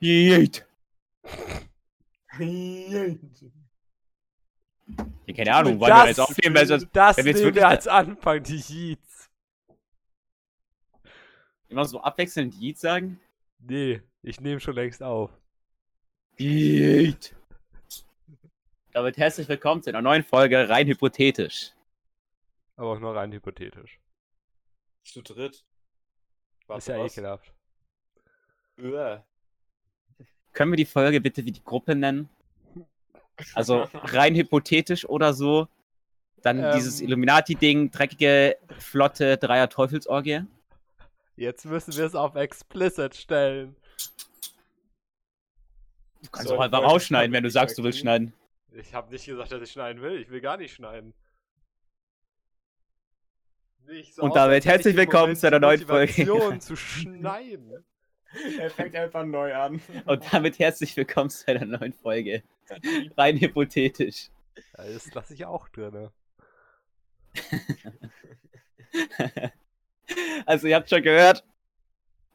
Yeet. Yeet. Ja, keine Ahnung, wollen wir jetzt aufnehmen, weil sonst das wenn wir jetzt nehmen wir wirklich- als Anfang, die Yeets. immer so abwechselnd Yeet sagen. Nee, ich nehme schon längst auf. Yeet. Damit herzlich willkommen zu einer neuen Folge rein hypothetisch. Aber auch nur rein hypothetisch. Zu dritt. ist ja was? ekelhaft. Uah. Können wir die Folge bitte wie die Gruppe nennen? Also rein hypothetisch oder so. Dann Ähm. dieses Illuminati-Ding, dreckige, flotte Dreier-Teufelsorgie. Jetzt müssen wir es auf explicit stellen. Du kannst So, auch einfach rausschneiden, wenn du sagst, du willst schneiden. Ich habe nicht gesagt, dass ich schneiden will. Ich will gar nicht schneiden. Nicht so Und damit herzlich willkommen zu einer neuen Folge. Zu schneiden. Er fängt einfach neu an. Und damit herzlich willkommen zu einer neuen Folge. Rein hypothetisch. Ja, das lasse ich auch drin. Also ihr habt schon gehört,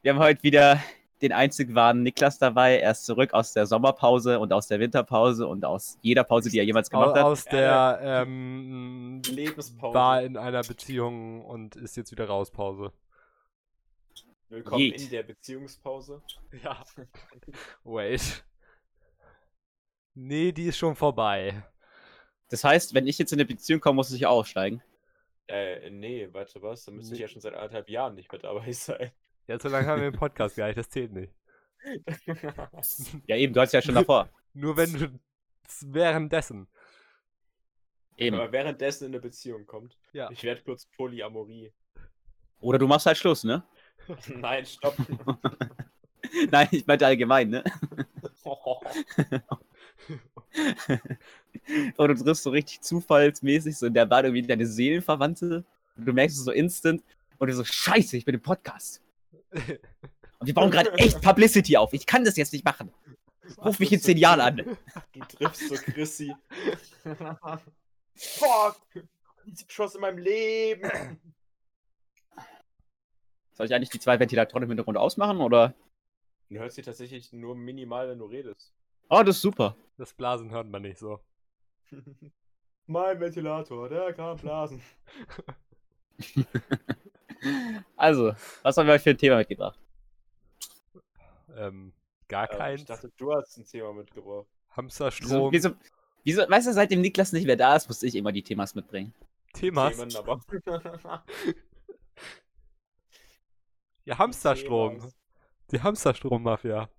wir haben heute wieder den einzig wahren Niklas dabei. Er ist zurück aus der Sommerpause und aus der Winterpause und aus jeder Pause, die er jemals gemacht hat. Aus der ähm, Lebenspause. war in einer Beziehung und ist jetzt wieder raus, Pause. Willkommen Yeet. in der Beziehungspause. Ja. Wait. Nee, die ist schon vorbei. Das heißt, wenn ich jetzt in eine Beziehung komme, muss ich auch aussteigen. Äh, nee, warte was? Da müsste ich Nee. ja schon seit anderthalb Jahren nicht mehr dabei sein. Ja, so lange haben wir den Podcast gar nicht, das zählt nicht. Ja, eben, du hast ja schon davor. Nur wenn du währenddessen. Eben. Aber währenddessen in eine Beziehung kommt. Ja. Ich werde kurz Polyamorie. Oder du machst halt Schluss, ne? Nein, stopp. Nein, ich meinte allgemein, ne? Oder du triffst so richtig zufallsmäßig so in der Bar irgendwie deine Seelenverwandte. Und du merkst es so instant. Und du so, scheiße, ich bin im Podcast. Und wir bauen gerade echt Publicity auf. Ich kann das jetzt nicht machen. Ruf mich in zehn Jahren an. Du triffst so Chrissy. Fuck! Ich Schuss in meinem Leben. Soll ich eigentlich die zwei Ventilatoren im Hintergrund ausmachen, oder? Du hörst sie tatsächlich nur minimal, wenn du redest. Oh, das ist super. Das Blasen hört man nicht so. mein Ventilator, der kann blasen. Also, was haben wir euch für ein Thema mitgebracht? Ähm, gar Ähm, keins. ich dachte, du hast ein Thema mitgebracht. Wieso, Hamsterstrom. wieso, wieso, weißt du, seitdem Niklas nicht mehr da ist, muss ich immer die Themas mitbringen. Themas. Themen, aber. Ja, Hamsterstrom. Die Hamsterstrommafia.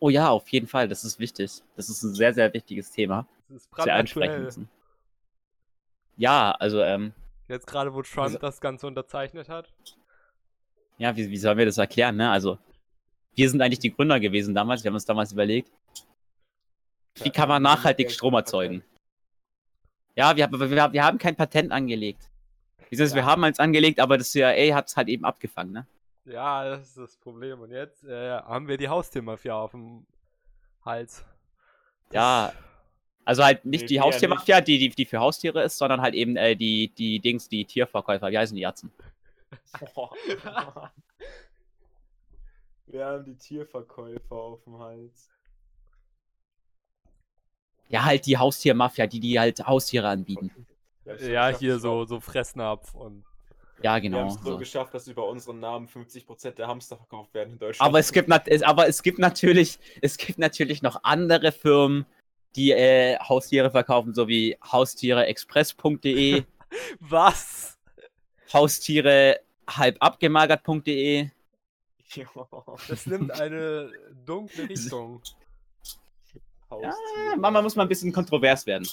Oh ja, auf jeden Fall, das ist wichtig. Das ist ein sehr, sehr wichtiges Thema. Das ist Sehr ansprechen brandaktuell. müssen. Ja, also, ähm, Jetzt gerade, wo Trump Also- das Ganze unterzeichnet hat. ja, wie, wie sollen wir das erklären, ne? Also, wir sind eigentlich die Gründer gewesen damals, wir haben uns damals überlegt, wie kann man nachhaltig Strom erzeugen? Ja, wir, haben- wir, wir, haben kein Patent angelegt. Wieso ist, wir haben eins angelegt, aber das CIA hat es halt eben abgefangen, ne? Ja, das ist das Problem. Und jetzt äh, haben wir die Haustiermafia auf dem Hals. Das- Ja, also halt nicht Nee, die Haustiermafia, die, die, die für Haustiere ist, sondern halt eben äh, die, die Dings, die Tierverkäufer, wie heißen die Ärzte? Wir haben die Tierverkäufer auf dem Hals. Ja, halt die Haustiermafia, die, die halt Haustiere anbieten. Ja, geschafft, hier so, so Fressnapf und. Ja, Wir genau. haben es so so. geschafft, dass über unseren Namen 50% der Hamster verkauft werden in Deutschland. Aber es gibt, aber es gibt natürlich, es gibt natürlich noch andere Firmen, die äh, Haustiere verkaufen, so wie haustiereexpress.de, Was? Haustiere halbabgemagert.de. Das nimmt eine dunkle Richtung. Ja. Mama muss mal ein bisschen kontrovers werden.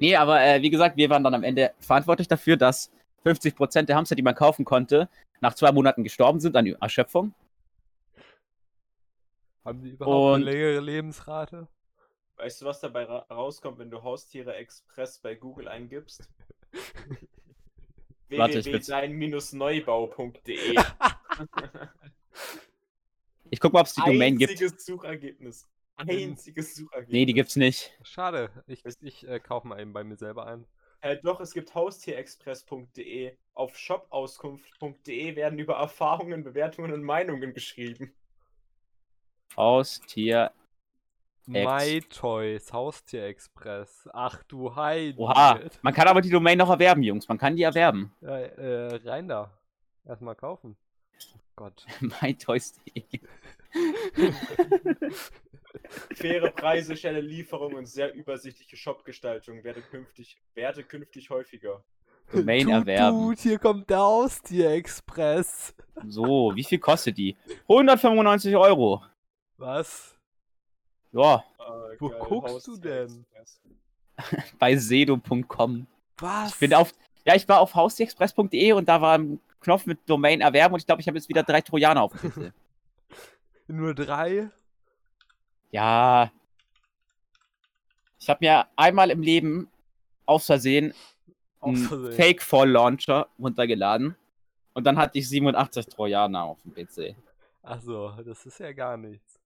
Nee, aber äh, wie gesagt, wir waren dann am Ende verantwortlich dafür, dass 50% der Hamster, die man kaufen konnte, nach zwei Monaten gestorben sind an Erschöpfung. Haben die überhaupt Und- eine längere Lebensrate? Weißt du, was dabei ra rauskommt, wenn du Haustiere Express bei Google eingibst? Warte, ich will's- www.dein-neubau.de Ich guck mal, ob es die Domain gibt. Einziges Suchergebnis. Einziges Suchergebnis. Nee, die gibt's nicht. Schade. Ich, ich äh, kaufe mal eben bei mir selber ein. Äh, doch, es gibt haustierexpress.de. Auf shopauskunft.de werden über Erfahrungen, Bewertungen und Meinungen geschrieben. Haustier. My Toys, Haustier Express. Ach du Heide. Oha. Man kann aber die Domain noch erwerben, Jungs. Man kann die erwerben. Ja, äh, rein da. Erstmal kaufen. Oh Gott. mytoys.de. Faire Preise, schnelle Lieferung und sehr übersichtliche Shopgestaltung werde künftig, werde künftig häufiger. Domain erwerben. Tut, hier kommt der Haustier Express. So, wie viel kostet die? 195 Euro. Was? Ja, Äh, Wo guckst du denn? Bei sedo.com. Was? Ich bin auf. Ja, ich war auf haustierexpress.de und da war ein Knopf mit Domain erwerben und ich glaube, ich habe jetzt wieder drei Trojaner auf dem. Nur drei? Ja. Ich habe mir einmal im Leben aus Versehen einen Versehen. Fake Fall Launcher runtergeladen und dann hatte ich 87 Trojaner auf dem PC. Achso, das ist ja gar nichts.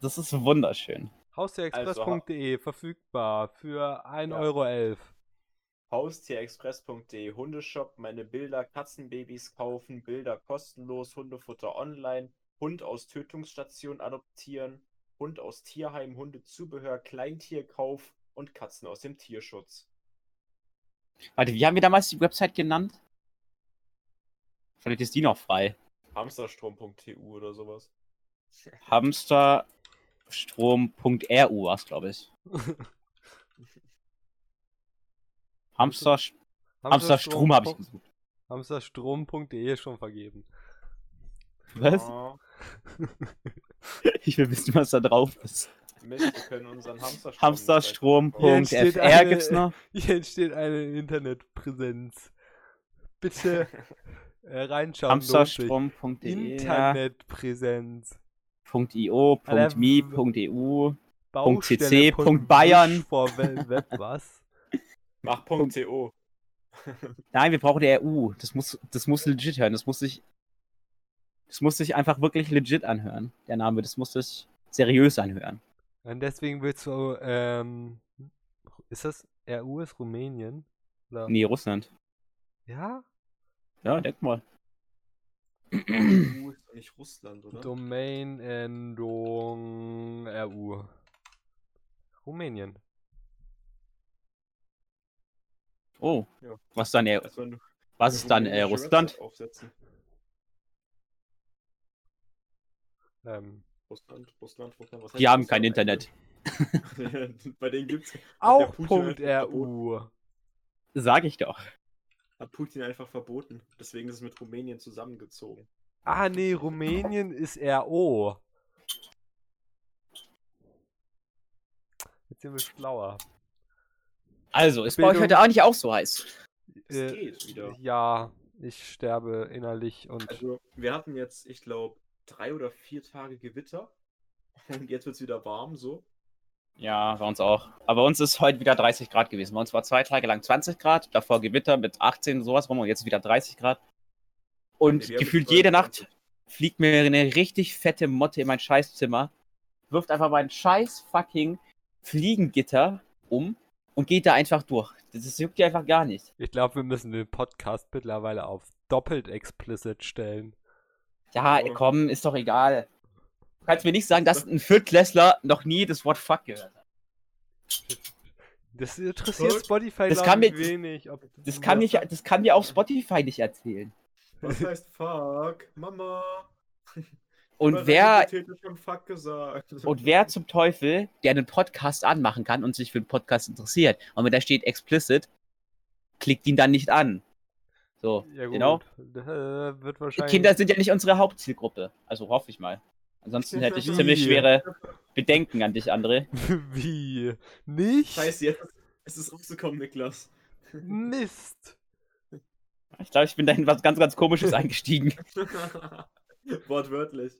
Das ist wunderschön. Haustierexpress.de verfügbar für 1,11 Ja. Euro. Haustierexpress.de Hundeshop, meine Bilder, Katzenbabys kaufen, Bilder kostenlos, Hundefutter online, Hund aus Tötungsstation adoptieren, Hund aus Tierheim, Hundezubehör, Kleintierkauf und Katzen aus dem Tierschutz. Warte, wie haben wir damals die Website genannt? Vielleicht ist die noch frei. Hamsterstrom.tu oder sowas. Hamsterstrom.ru war es, glaube ich. Hamster, Hamsterstrom habe ich gesucht. Hamsterstrom.de ist schon vergeben. Was? Oh, Ich will wissen, was da drauf ist. Mist, wir können unseren Hamsterstrom. Hamsterstrom.fr gibt's noch. Hier entsteht eine Internetpräsenz. Bitte äh, reinschauen. Hamsterstrom.de Internetpräsenz. .io, Alter, .me, .eu. Baustelle CC, Bayern. Web, Web was? Mach .co. Nein, wir brauchen die EU. Das muss, das muss legit hören. Das muss sich, das muss sich einfach wirklich legit anhören. Der Name, das muss sich seriös anhören. Und deswegen willst du, ähm, ist das, RU ist Rumänien? Oder? Nee, Russland. Ja? Ja, denk mal. EU ist doch nicht Russland, oder? Domain-Endung RU. Rumänien. Oh, Ja. was dann, äh, Als wenn du was ist dann, äh, Russland? Aufsetzen. Ähm, Russland, Russland, Russland. Was Die heißt haben Russland kein? Internet. Bei denen gibt's. auch Punkt RU. Sag ich doch. Hat Putin einfach verboten. Deswegen ist es mit Rumänien zusammengezogen. Ah, nee, Rumänien ist RO. Jetzt sind wir schlauer. Also, ist bei euch Bildung- heute auch nicht auch so heiß? Es Äh, geht wieder. Ja, ich sterbe innerlich und Also, wir hatten jetzt, ich glaube, drei oder vier Tage Gewitter. Und jetzt wird's wieder warm, so. Ja, bei uns auch. Aber bei uns ist heute wieder 30 Grad gewesen. Bei uns war zwei Tage lang 20 Grad, davor Gewitter mit 18, sowas rum und jetzt wieder 30 Grad. Und haben gefühlt jede 22. Nacht fliegt mir eine richtig fette Motte in mein Scheißzimmer, wirft einfach mein scheiß fucking Fliegengitter um und geht da einfach durch. Das, das juckt die einfach gar nicht. ich glaube, wir müssen den Podcast mittlerweile auf doppelt explicit stellen. Ja, Oh. komm, ist doch egal. Du kannst mir nicht sagen, dass ein Viertklässler noch nie das Wort Fuck gehört hat. Das interessiert Fuck. Spotify Das kann mir- wenig. Ob Das kann, mich, das kann mir auch Spotify nicht erzählen. Was heißt fuck? Mama. Und wer, Realität hat schon fuck gesagt. Und wer zum Teufel, der einen Podcast anmachen kann und sich für den Podcast interessiert, und wenn da steht explicit, klickt ihn dann nicht an. So, ja, gut. genau. Äh, wird wahrscheinlich. Kinder sind ja nicht unsere Hauptzielgruppe. Also hoffe ich mal. Ansonsten hätte ich Wie? ziemlich schwere Bedenken an dich, André. Wie? Nicht? Scheiße, jetzt ist es rausgekommen, Niklas. Mist. Ich glaube, ich bin da in was ganz, ganz Komisches eingestiegen. Wortwörtlich.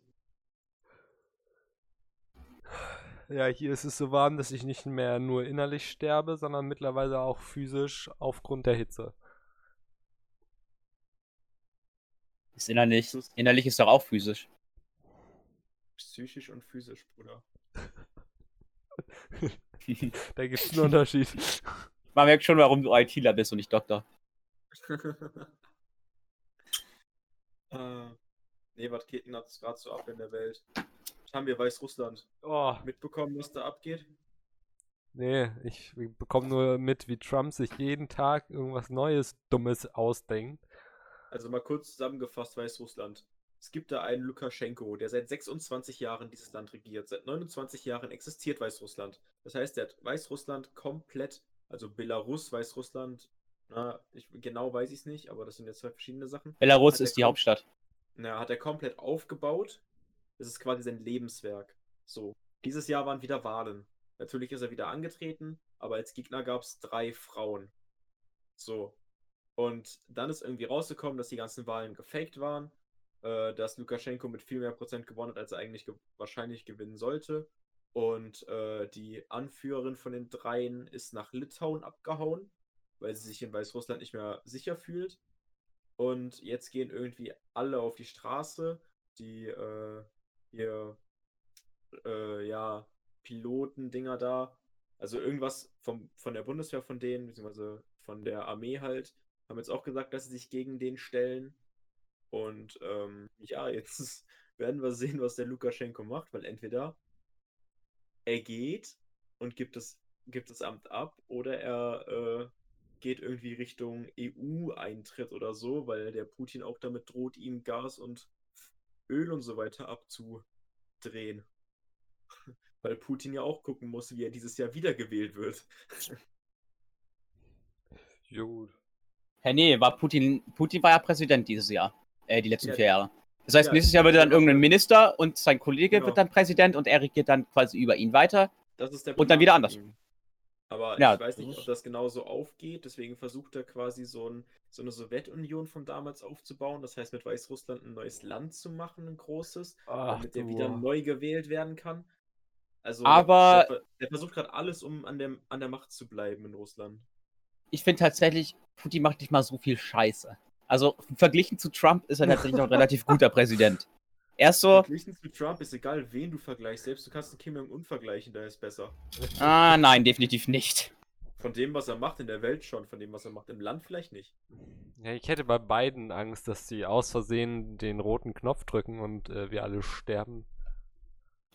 Ja, hier ist es so warm, dass ich nicht mehr nur innerlich sterbe, sondern mittlerweile auch physisch aufgrund der Hitze. Ist innerlich, innerlich ist doch auch physisch. Psychisch und physisch, Bruder. Da gibt es einen Unterschied. Man merkt schon, warum du ITler bist und nicht Doktor. äh, nee, was geht denn jetzt gerade so ab in der Welt? haben wir Weißrussland Oh, mitbekommen, was da abgeht? nee, ich bekomme nur mit, wie Trump sich jeden Tag irgendwas Neues, Dummes ausdenkt. Also mal kurz zusammengefasst, Weißrussland. Es gibt da einen Lukaschenko, der seit 26 Jahren dieses Land regiert. Seit 29 Jahren existiert Weißrussland. Das heißt, der hat Weißrussland komplett, also Belarus, Weißrussland, na, ich, genau weiß ich es nicht, aber das sind jetzt zwei verschiedene Sachen. Belarus ist die Hauptstadt. Na, hat er komplett aufgebaut. Das ist quasi sein Lebenswerk. So. Dieses Jahr waren wieder Wahlen. Natürlich ist er wieder angetreten, aber als Gegner gab es drei Frauen. So. Und dann ist irgendwie rausgekommen, dass die ganzen Wahlen gefaked waren, äh, dass Lukaschenko mit viel mehr Prozent gewonnen hat, als er eigentlich ge wahrscheinlich gewinnen sollte. Und äh, die Anführerin von den dreien ist nach Litauen abgehauen, weil sie sich in Weißrussland nicht mehr sicher fühlt. Und jetzt gehen irgendwie alle auf die Straße, die äh, hier, äh, ja, Piloten-Dinger da. Also irgendwas vom, von der Bundeswehr von denen, beziehungsweise von der Armee halt, haben jetzt auch gesagt, dass sie sich gegen den stellen. Und ähm, ja, jetzt werden wir sehen, was der Lukaschenko macht, weil entweder er geht und gibt das, gibt das Amt ab oder er äh, geht irgendwie Richtung EU-Eintritt oder so, weil der Putin auch damit droht, ihm Gas und Öl und so weiter abzudrehen. Weil Putin ja auch gucken muss, wie er dieses Jahr wiedergewählt wird. Gut. Hä, nee, war Putin, Putin war ja Präsident dieses Jahr. Äh, die letzten Ja. vier Jahre. Das heißt, Ja, nächstes Jahr wird dann irgendein Minister und sein Kollege Genau. wird dann Präsident und er regiert dann quasi über ihn weiter. Das ist der Und dann Plan wieder anders. Aber Ja, ich weiß nicht, ob das genauso aufgeht. Deswegen versucht er quasi so, ein, so eine Sowjetunion von damals aufzubauen. Das heißt, mit Weißrussland ein neues Land zu machen, ein großes, Ach, damit der du. wieder neu gewählt werden kann. Also, Aber- der versucht gerade alles, um an der, an der Macht zu bleiben in Russland. Ich finde tatsächlich, Putin macht nicht mal so viel Scheiße. Also verglichen zu Trump ist er tatsächlich noch ein relativ guter Präsident. Er ist so, Verglichen zu Trump ist egal, wen du vergleichst. Selbst du kannst einen Kim Jong-un vergleichen, der ist besser. ah nein, definitiv nicht. Von dem, was er macht in der Welt schon, von dem, was er macht im Land vielleicht nicht. Ja, ich hätte bei beiden Angst, dass sie aus Versehen den roten Knopf drücken und äh, wir alle sterben.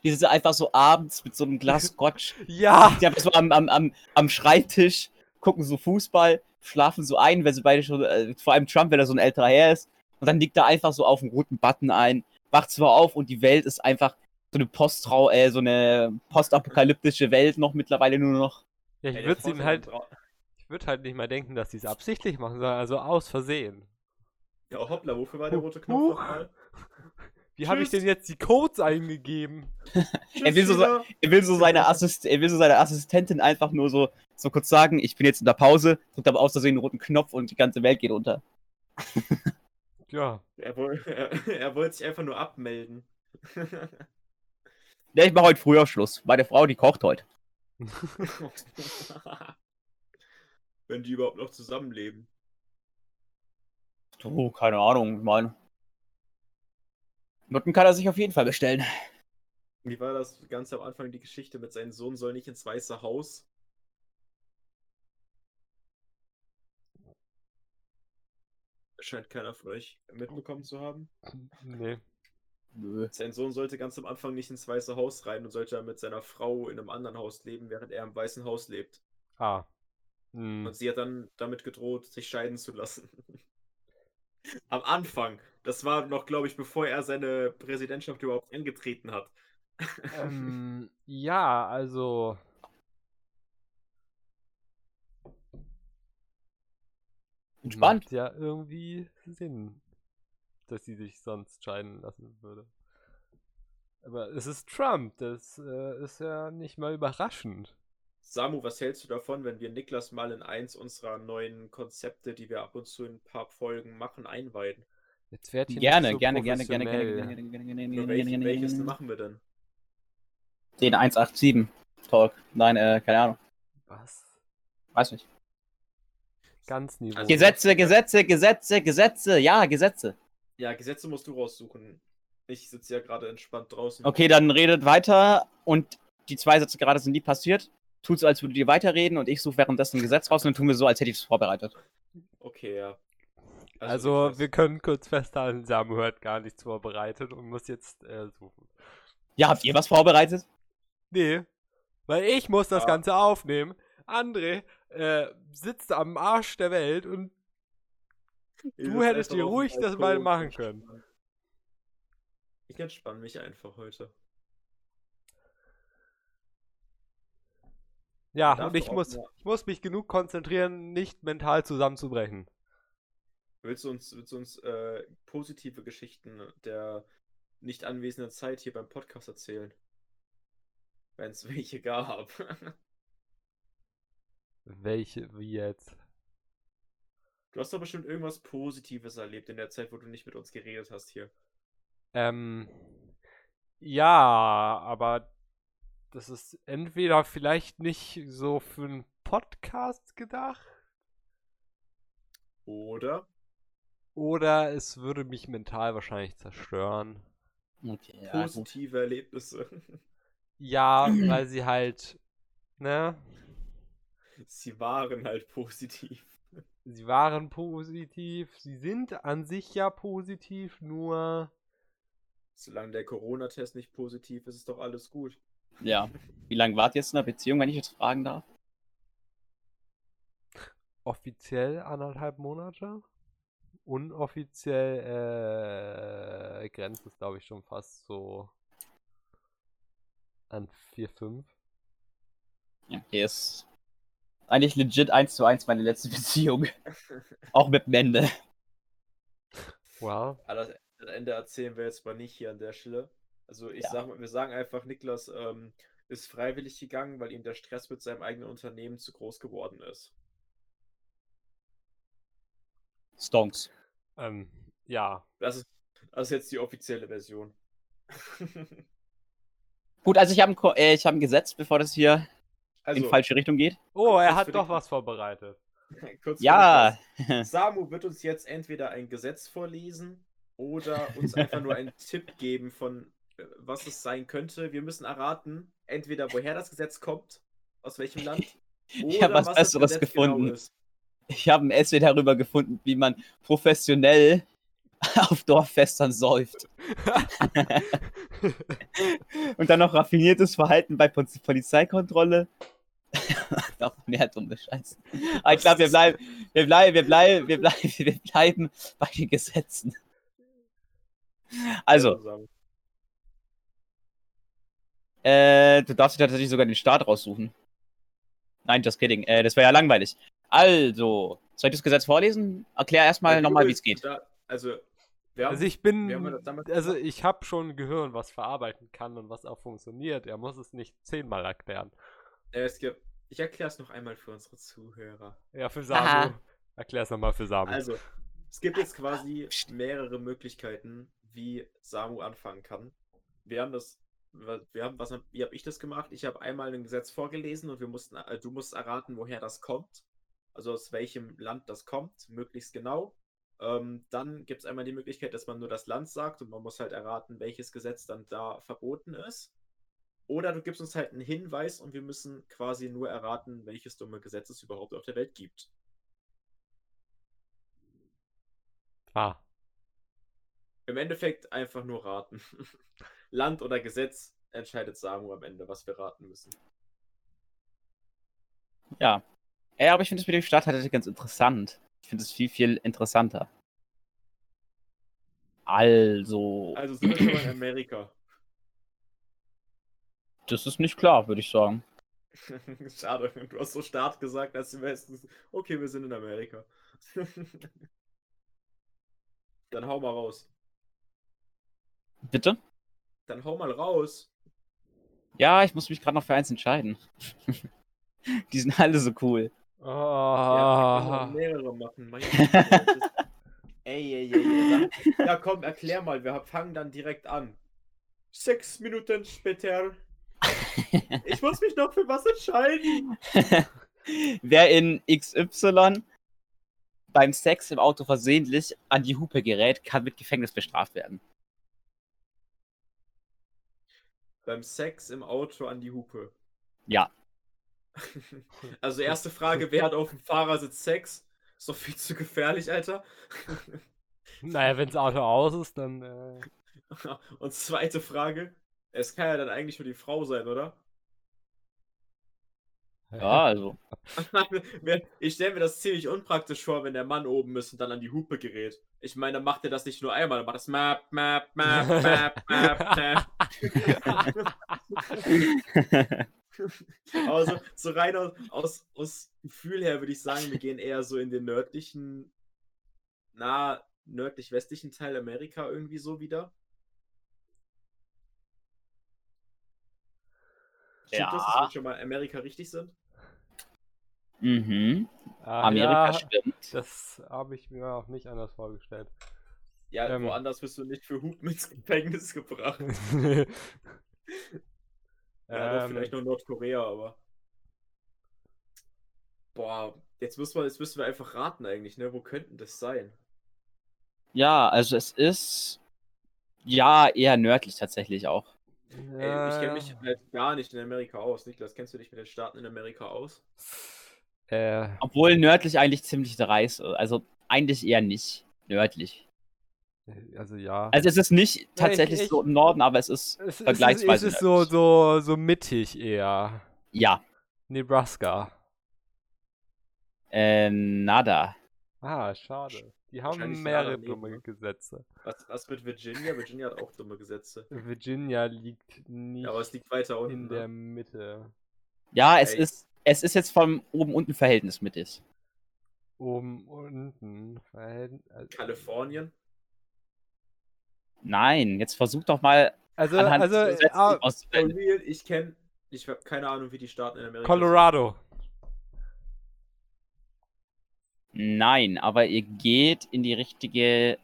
Die sind einfach so abends mit so einem Glas Scotch, Ja! die einfach so am, am, am, am Schreibtisch, gucken so Fußball, schlafen so ein, weil sie beide schon, äh, vor allem Trump, wenn er so ein älterer Herr ist, und dann liegt er einfach so auf dem roten Button ein, wacht zwar auf und die Welt ist einfach so eine Postrau, äh, so eine postapokalyptische Welt noch mittlerweile nur noch. Ja, ich würde ihnen halt, ich würde halt nicht mal denken, dass sie es absichtlich machen, sondern also aus Versehen. Ja, hoppla, wofür war der rote Knopf nochmal? Wie habe ich denn jetzt die Codes eingegeben? Er will so. Er will so seine, Assist er will so seine Assistentin einfach nur so, so kurz sagen, ich bin jetzt in der Pause, drückt aber aus Versehen den roten Knopf und die ganze Welt geht unter. Ja. Er, woll, er, er wollte sich einfach nur abmelden. Ja, ich mache heute früher Schluss. Meine Frau, die kocht heute. Wenn die überhaupt noch zusammenleben. Du, keine Ahnung, ich meine. Nutten kann er sich auf jeden Fall bestellen. Wie war das ganz am Anfang die Geschichte mit seinem Sohn soll nicht ins Weiße Haus? Scheint keiner von euch mitbekommen zu haben. Nee. Nö. Sein Sohn sollte ganz am Anfang nicht ins Weiße Haus rein und sollte dann mit seiner Frau in einem anderen Haus leben, während er im Weißen Haus lebt. Ah. Hm. Und sie hat dann damit gedroht, sich scheiden zu lassen. Am Anfang. Das war noch, glaube ich, bevor er seine Präsidentschaft überhaupt angetreten hat. Ähm, ja, also. Entspannt. Macht ja irgendwie Sinn, dass sie sich sonst scheiden lassen würde. Aber es ist Trump, das äh, ist ja nicht mal überraschend. Samu, was hältst du davon, wenn wir Niklas mal in eins unserer neuen Konzepte, die wir ab und zu in ein paar Folgen machen, einweihen? Jetzt werd hier Gerne, so gerne, gerne, gerne, gerne, gerne, gerne, gerne, gerne, welch, gerne, welches machen wir denn? Den 187 Talk. Nein, äh, keine Ahnung. Was? Weiß nicht. Ganz Niveau. Also- Gesetze, Gesetze, Gesetze, Gesetze. Ja, Gesetze. Ja, Gesetze musst du raussuchen. Ich sitze ja gerade entspannt draußen. Okay, dann redet weiter und die zwei Sätze gerade sind nie passiert. Tut so, als würdet ihr weiterreden und ich suche währenddessen ein Gesetz raus und dann tun wir so, als hätte ich es vorbereitet. Okay, ja. Also, Niklas, wir können kurz festhalten, Samu hat gar nichts vorbereitet und muss jetzt äh, suchen. Ja, habt ihr was vorbereitet? Nee. Weil ich muss das Ja. Ganze aufnehmen. André äh, sitzt am Arsch der Welt und Ich Du hättest dir ruhig das mal machen können. Ich entspanne mich einfach heute. Ja, und ich muss, ich muss mich genug konzentrieren, nicht mental zusammenzubrechen. Willst du uns, willst du uns äh, positive Geschichten der nicht anwesenden Zeit hier beim Podcast erzählen? Wenn es welche gab. Welche, wie jetzt? Du hast doch bestimmt irgendwas Positives erlebt in der Zeit, wo du nicht mit uns geredet hast hier. Ähm, ja, aber das ist entweder vielleicht nicht so für einen Podcast gedacht Oder? oder es würde mich mental wahrscheinlich zerstören. Okay, ja, gut. Positive Erlebnisse. Ja, weil sie halt, ne, Sie waren halt positiv. sie waren positiv, sie sind an sich ja positiv, nur Solange der Corona-Test nicht positiv ist, ist doch alles gut. Ja. Wie lange wart ihr jetzt in der Beziehung, wenn ich jetzt fragen darf? offiziell anderthalb Monate. Unoffiziell äh, grenzt es, glaube ich, schon fast so an 4, 5. Ja, okay, ist eigentlich legit eins zu eins meine letzte Beziehung. Auch mit dem Ende. Wow. Aber das Ende erzählen wir jetzt mal nicht hier an der Stelle. Also ich Ja. sag mal, wir sagen einfach, Niklas ähm, ist freiwillig gegangen, weil ihm der Stress mit seinem eigenen Unternehmen zu groß geworden ist. Stonks. Ähm, ja. Das ist, das ist jetzt die offizielle Version. Gut, also ich habe ein, äh, ich hab ein Gesetz, bevor das hier also, in falsche Richtung geht. Oh, er hat doch die- was vorbereitet. kurz Ja. Samu wird uns jetzt entweder ein Gesetz vorlesen oder uns einfach nur einen Tipp geben von was es sein könnte. Wir müssen erraten, entweder woher das Gesetz kommt, aus welchem Land, Ich hab was Besseres gefunden. Genau ich habe ein Essay darüber gefunden, wie man professionell auf Dorffestern säuft. Und dann noch raffiniertes Verhalten bei Poliz- Polizeikontrolle. noch mehr dumme Scheiße. Aber ich glaube, wir bleiben, wir bleiben, wir bleiben, wir bleiben, wir bleiben bei den Gesetzen. Also. Äh, du darfst dir tatsächlich sogar den Start raussuchen. Nein, just kidding. Äh, das wäre ja langweilig. Also, soll ich das Gesetz vorlesen? Erklär erstmal Ja, nochmal, wie es geht. Da, also, wir haben, Also ich bin, also ich habe schon ein Gehirn, was verarbeiten kann und was auch funktioniert. Er muss es nicht zehnmal erklären. es gibt, ich erkläre es noch einmal für unsere Zuhörer. Ja, für Samu. Aha. Erklär's nochmal für Samu. Also, es gibt jetzt quasi mehrere Möglichkeiten, wie Samu anfangen kann. Wir haben das, wir haben, was, wie habe ich das gemacht? Ich habe einmal ein Gesetz vorgelesen und wir mussten, äh, du musst erraten, woher das kommt. Also aus welchem Land das kommt, möglichst genau. Ähm, dann gibt es einmal die Möglichkeit, dass man nur das Land sagt und man muss halt erraten, welches Gesetz dann da verboten ist. Oder du gibst uns halt einen Hinweis und wir müssen quasi nur erraten, welches dumme Gesetz es überhaupt auf der Welt gibt. ah. Im Endeffekt einfach nur raten. Land oder Gesetz entscheidet Samu am Ende, was wir raten müssen. Ja. Ja, aber ich finde das mit dem Start tatsächlich ganz interessant. Ich finde es viel, viel interessanter. Also, Also sind wir schon in Amerika. das ist nicht klar, würde ich sagen. Schade, du hast so Start gesagt, als du wärst. Okay, wir sind in Amerika. Dann hau mal raus. Bitte? Dann hau mal raus. Ja, ich muss mich gerade noch für eins entscheiden. Die sind alle so cool. Oh. Ja, mehrere machen. Ey, ey, ey, ey. Ja, komm, erklär mal. Wir fangen dann direkt an. Sechs Minuten später. Ich muss mich noch für was entscheiden. Wer in XY beim Sex im Auto versehentlich an die Hupe gerät, kann mit Gefängnis bestraft werden. Beim Sex im Auto an die Hupe. Ja. Also erste Frage, wer hat auf dem Fahrersitz Sex? Ist doch viel zu gefährlich, Alter. Naja, wenn das Auto aus ist, dann. Äh... Und zweite Frage, Es kann ja dann eigentlich nur die Frau sein, oder? Ja, also. ich stelle mir das ziemlich unpraktisch vor, wenn der Mann oben ist und dann an die Hupe gerät. Ich meine, dann macht er das nicht nur einmal, dann macht das Map, Map, Map, Map, Map, Map. also, so rein aus, aus, aus Gefühl her würde ich sagen, wir gehen eher so in den nördlichen, na, nördlich-westlichen Teil Amerika irgendwie so wieder. Stimmt Ja. das, dass wir schon mal Amerika richtig sind? Mhm. Ah, Amerika ja, stimmt. das habe ich mir auch nicht anders vorgestellt. Ja, Ähm. woanders wirst du nicht für Hupen ins Gefängnis gebracht. Ja, doch, Ähm, vielleicht noch Nordkorea, aber. Boah, jetzt müssen wir, jetzt müssen wir einfach raten eigentlich, ne? Wo könnten das sein? Ja, also es ist ja eher nördlich tatsächlich auch. Ey, ich kenne mich ja, halt gar nicht in Amerika aus. Niklas, kennst du dich mit den Staaten in Amerika aus? äh, Obwohl nördlich eigentlich ziemlich dreist ist. Also eigentlich eher nicht nördlich. also ja. Also es ist nicht tatsächlich ich- so im Norden, aber es ist es, es, vergleichsweise es ist so, so, so mittig eher. ja. Nebraska. Äh, nada. Ah, schade. Die haben mehrere dumme ne? Gesetze. Was, was mit Virginia? Virginia hat auch dumme Gesetze. Virginia liegt nicht Ja, aber es liegt weiter unten. in der ne? Mitte. Ja, es Ey. ist es ist jetzt vom oben-unten Verhältnis mittig. Oben, unten. Verhältn- also- Kalifornien? Nein, jetzt versuch doch mal Also, also ah, real, ich kenne. Ich habe keine Ahnung, wie die Staaten in Amerika Colorado. Nein, aber ihr geht in die richtige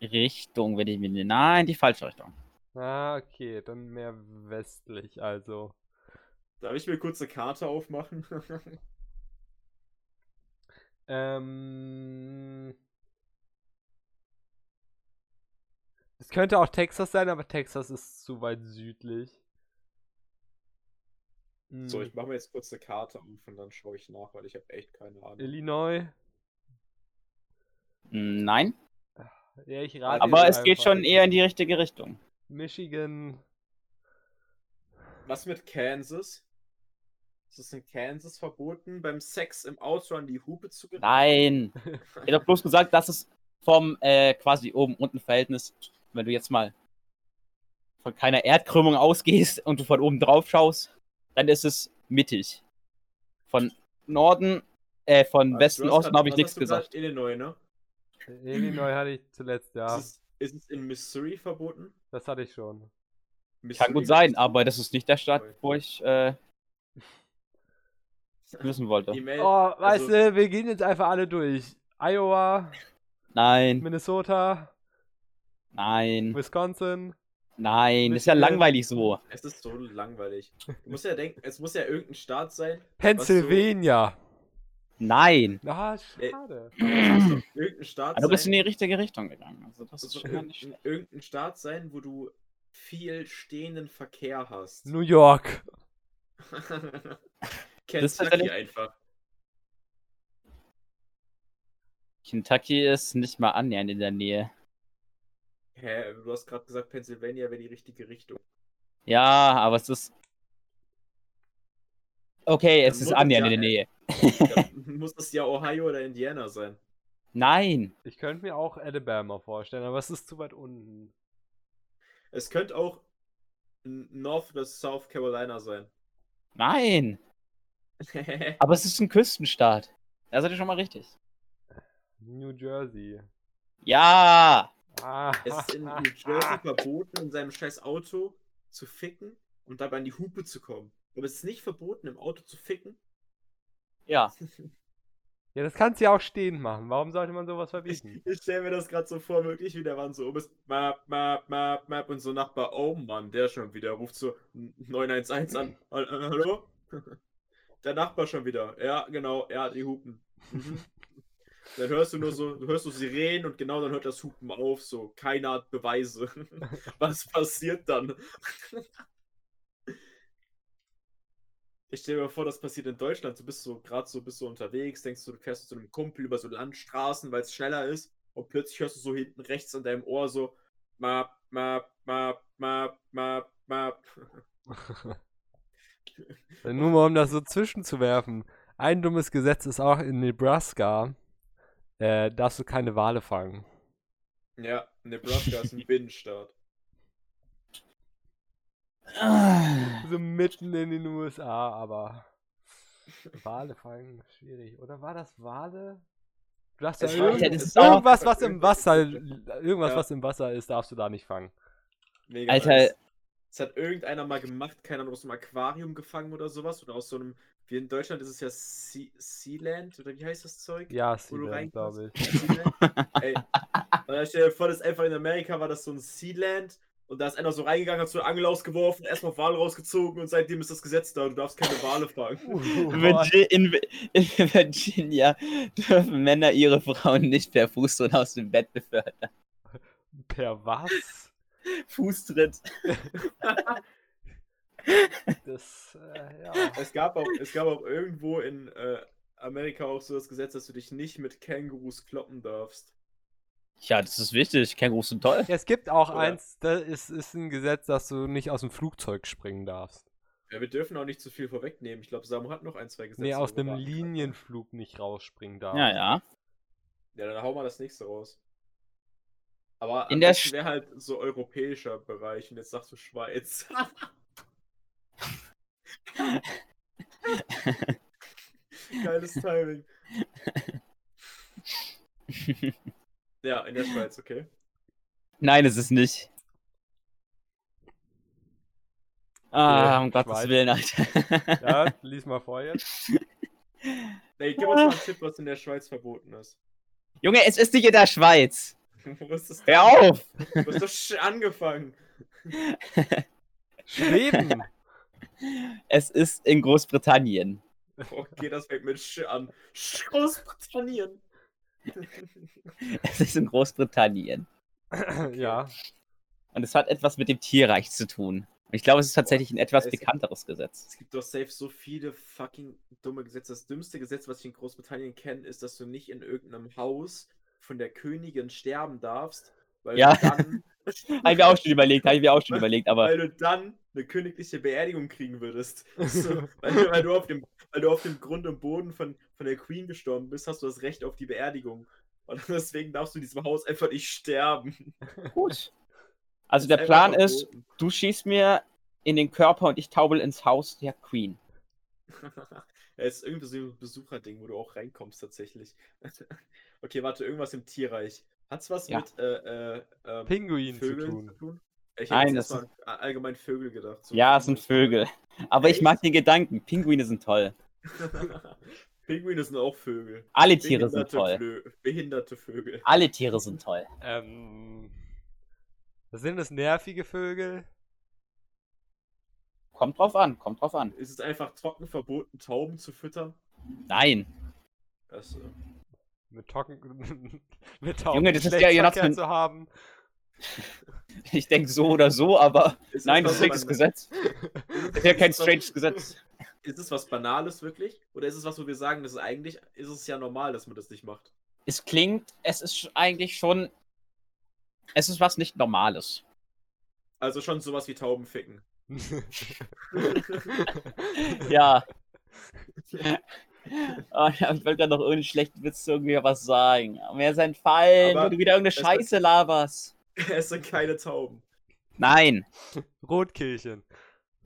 Richtung, wenn ich mir. Nein, die falsche Richtung. Ah, okay, dann mehr westlich, also. Darf ich mir kurz eine Karte aufmachen? Ähm. Es könnte auch Texas sein, aber Texas ist zu weit südlich. So, Hm, ich mache mir jetzt kurz eine Karte auf und dann schaue ich nach, weil ich habe echt keine Ahnung. Illinois. Nein, Ja, ich rate aber jetzt es geht schon eher in die richtige Richtung. Michigan. Was mit Kansas? Ist es in Kansas verboten, beim Sex im Auto an die Hupe zu gehen? Nein. Ich habe bloß gesagt, dass es vom äh, quasi oben-unten Verhältnis, wenn du jetzt mal von keiner Erdkrümmung ausgehst und du von oben drauf schaust, dann ist es mittig. Von Norden, äh, von Also, Westen, Osten habe ich nichts gesagt. Illinois, ne? Illinois hatte ich zuletzt, ja. Ist, es, ist es in Missouri verboten? Das hatte ich schon. Kann Missouri gut sein, aber das ist nicht der Stadt, wo ich äh, wissen wollte. Oh, weißt also, du, wir gehen jetzt einfach alle durch. Iowa, Nein, Minnesota, nein, Wisconsin. Nein, das ist ja langweilig so. Es ist so langweilig. Du musst ja denken, es muss ja irgendein Staat sein. Pennsylvania. Nein. Ah, schade. Doch irgendein Staat Aber du bist in sein. die richtige Richtung gegangen. Also das Es ist muss schon nicht irgendein, schlecht. irgendein Staat sein, wo du viel stehenden Verkehr hast. New York. ist Kentucky einfach. Kentucky ist nicht mal annähernd in der Nähe. Hä, du hast gerade gesagt, Pennsylvania wäre die richtige Richtung. Ja, aber es ist. Okay, es Dann ist annähernd ja- in der Nähe. Dann muss es ja Ohio oder Indiana sein. Nein. Ich könnte mir auch Alabama vorstellen, aber es ist zu weit unten. Es könnte auch North oder South Carolina sein. Nein. Aber es ist ein Küstenstaat. Da seid ihr schon mal richtig. New Jersey. Ja. Ah. es ist in New Jersey verboten, in seinem scheiß Auto zu ficken und dabei an die Hupe zu kommen. Aber es ist nicht verboten, im Auto zu ficken. Ja. Ja, das kannst du ja auch stehend machen. Warum sollte man sowas Ich, verbieten? ich stelle mir das gerade so vor, wirklich, wie der Mann so oben ist. Map, Map, Map, Map und so Nachbar. Oh Mann, der schon wieder. Ruft so 911 an. Äh, Hallo? Der Nachbar schon wieder. Ja, genau, er hat die Hupen. Mhm. Dann hörst du nur so, du hörst so Sirenen und genau dann hört das Hupen auf, so keine Art Beweise. Was passiert dann? Ich stelle mir vor, das passiert in Deutschland. Du bist so gerade so bist so unterwegs, denkst du, du fährst zu einem Kumpel über so Landstraßen, weil es schneller ist, und plötzlich hörst du so hinten rechts an deinem Ohr so Map, Map, Map, Map, Map, Map. Nur mal um das so zwischenzuwerfen. Ein dummes Gesetz ist auch in Nebraska, äh, darfst du keine Wale fangen. Ja, Nebraska ist ein Binnenstaat. So mitten in den USA, aber Wale fangen, schwierig. Oder war das Wale? Du darfst ja irgend- irgendwas, was im Wasser, irgendwas, Ja. was im Wasser ist, darfst du da nicht fangen. Mega Alter. nice. Das hat irgendeiner mal gemacht, keine Ahnung, aus einem Aquarium gefangen oder sowas. Oder aus so einem, wie in Deutschland ist es ja Sea, Sealand, oder wie heißt das Zeug? Ja, Wo du Sealand, glaube ich. Ey, und stell dir vor, das ist einfach in Amerika war das so ein Sealand und da ist einer so reingegangen, hat so eine Angel ausgeworfen, erstmal Wal rausgezogen und seitdem ist das Gesetz da, du darfst keine Wale fangen. In, in Virginia dürfen Männer ihre Frauen nicht per Fußtritt aus dem Bett befördern. Per was? Fußtritt. Das, äh, ja. Es gab auch, es gab auch irgendwo in äh, Amerika auch so das Gesetz, dass du dich nicht mit Kängurus kloppen darfst. Ja, das ist wichtig. Kängurus sind toll. Es gibt auch Oder? eins, da ist, ist ein Gesetz, dass du nicht aus dem Flugzeug springen darfst. Ja, wir dürfen auch nicht zu viel vorwegnehmen. Ich glaube, Samu hat noch ein, zwei Gesetze. Nee, aus können. Linienflug nicht rausspringen darfst. Ja, ja. Ja, dann hauen wir das nächste raus. Aber In besten wäre halt so europäischer Bereich und jetzt sagst du Schweiz. Geiles Timing. Ja, in der Schweiz, okay. Nein, es ist nicht. Ah, um Gottes Schweiz. Willen, Alter. Ja, lies mal vor jetzt. Nee, gib uns mal einen Tipp, was in der Schweiz verboten ist. Junge, es ist nicht in der Schweiz. Wo ist das Hör auf! Du hast doch sch- angefangen. Schweden! Es ist in Großbritannien. Okay, das fängt mit Sch an. Sch Großbritannien. Es ist in Großbritannien. ja. Und es hat etwas mit dem Tierreich zu tun. Und ich glaube, es ist tatsächlich ein etwas es- bekannteres Gesetz. Es gibt doch safe so viele fucking dumme Gesetze. Das dümmste Gesetz, was ich in Großbritannien kenne, ist, dass du nicht in irgendeinem Haus von der Königin sterben darfst, weil Ja. du dann, Habe ich mir auch schon überlegt, habe ich mir auch schon überlegt, aber weil du dann eine königliche Beerdigung kriegen würdest. So, weil, du- weil, du auf dem, weil du auf dem Grund und Boden von, von der Queen gestorben bist, hast du das Recht auf die Beerdigung. Und deswegen darfst du in diesem Haus einfach nicht sterben. gut. Also der Plan ist, du schießt mir in den Körper und ich taubel ins Haus der Queen. Ja, es ist irgendwie so ein Besucherding, wo du auch reinkommst tatsächlich. okay, warte, irgendwas im Tierreich. Hat's was Ja. mit äh, äh, ähm, Pinguin zu Vögeln tun. zu tun? Ich Nein, hätte das an allgemein Vögel gedacht. so Ja, es sind Vögel. Aber ich mag Echt? den Gedanken. Pinguine sind toll. Pinguine sind auch Vögel. Alle Tiere sind toll. Flö behinderte Vögel. Alle Tiere sind toll. Ähm, sind es nervige Vögel? Kommt drauf an, kommt drauf an. Ist es einfach trocken verboten, Tauben zu füttern? Nein. Das, äh, Mit Tocken. mit Tauben Junge, das ist ja Jonas- zu haben. Ich denke so oder so, aber ist nein, das ist ein Gesetz. Das ist ja kein stranges Gesetz. Ist es was Banales wirklich? Oder ist es was, wo wir sagen, das ist eigentlich, ist es ja normal, dass man das nicht macht? Es klingt, es ist eigentlich schon, es ist was nicht Normales. Also schon sowas wie Tauben ficken. Ja. Oh, ja, ich wollte gerade noch irgendeinen schlechten Witz irgendwie was sagen. Ist entfallen, Aber wo du wieder irgendeine Scheiße laberst. es sind keine Tauben. Nein, Rotkehlchen.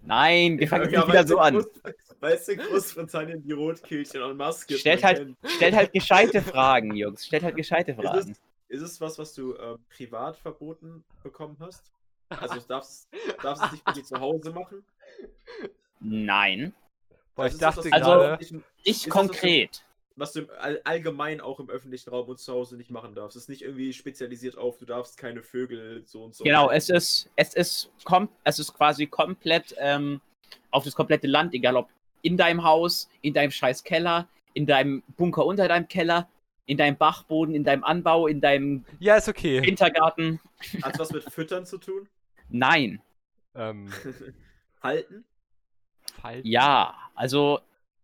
nein, wir fangen Ja, nicht wieder so an. Groß- es in Großbritannien die Rotkehlchen und Maske Stellt halt, stellt halt gescheite Fragen, Jungs. Stellt halt gescheite Ist Fragen. es, ist es was, was du ähm, privat verboten bekommen hast? Also du darfst, darfst es nicht bei dir zu Hause machen? Nein. Boah, Also ich ist das, was dachte du Also- gerade. Ich Ist du- konkret. Was du all, allgemein auch im öffentlichen Raum und zu Hause nicht machen darfst. Es ist nicht irgendwie spezialisiert auf, du darfst keine Vögel so und so. Genau, es ist, es ist, kom es ist quasi komplett ähm, auf das komplette Land, egal ob in deinem Haus, in deinem scheiß Keller, in deinem Bunker unter deinem Keller, in deinem Bachboden, in deinem Anbau, in deinem Ja, ist okay. Wintergarten. Hat was mit Füttern zu tun? Nein. Ähm, Halten? falten? Ja, also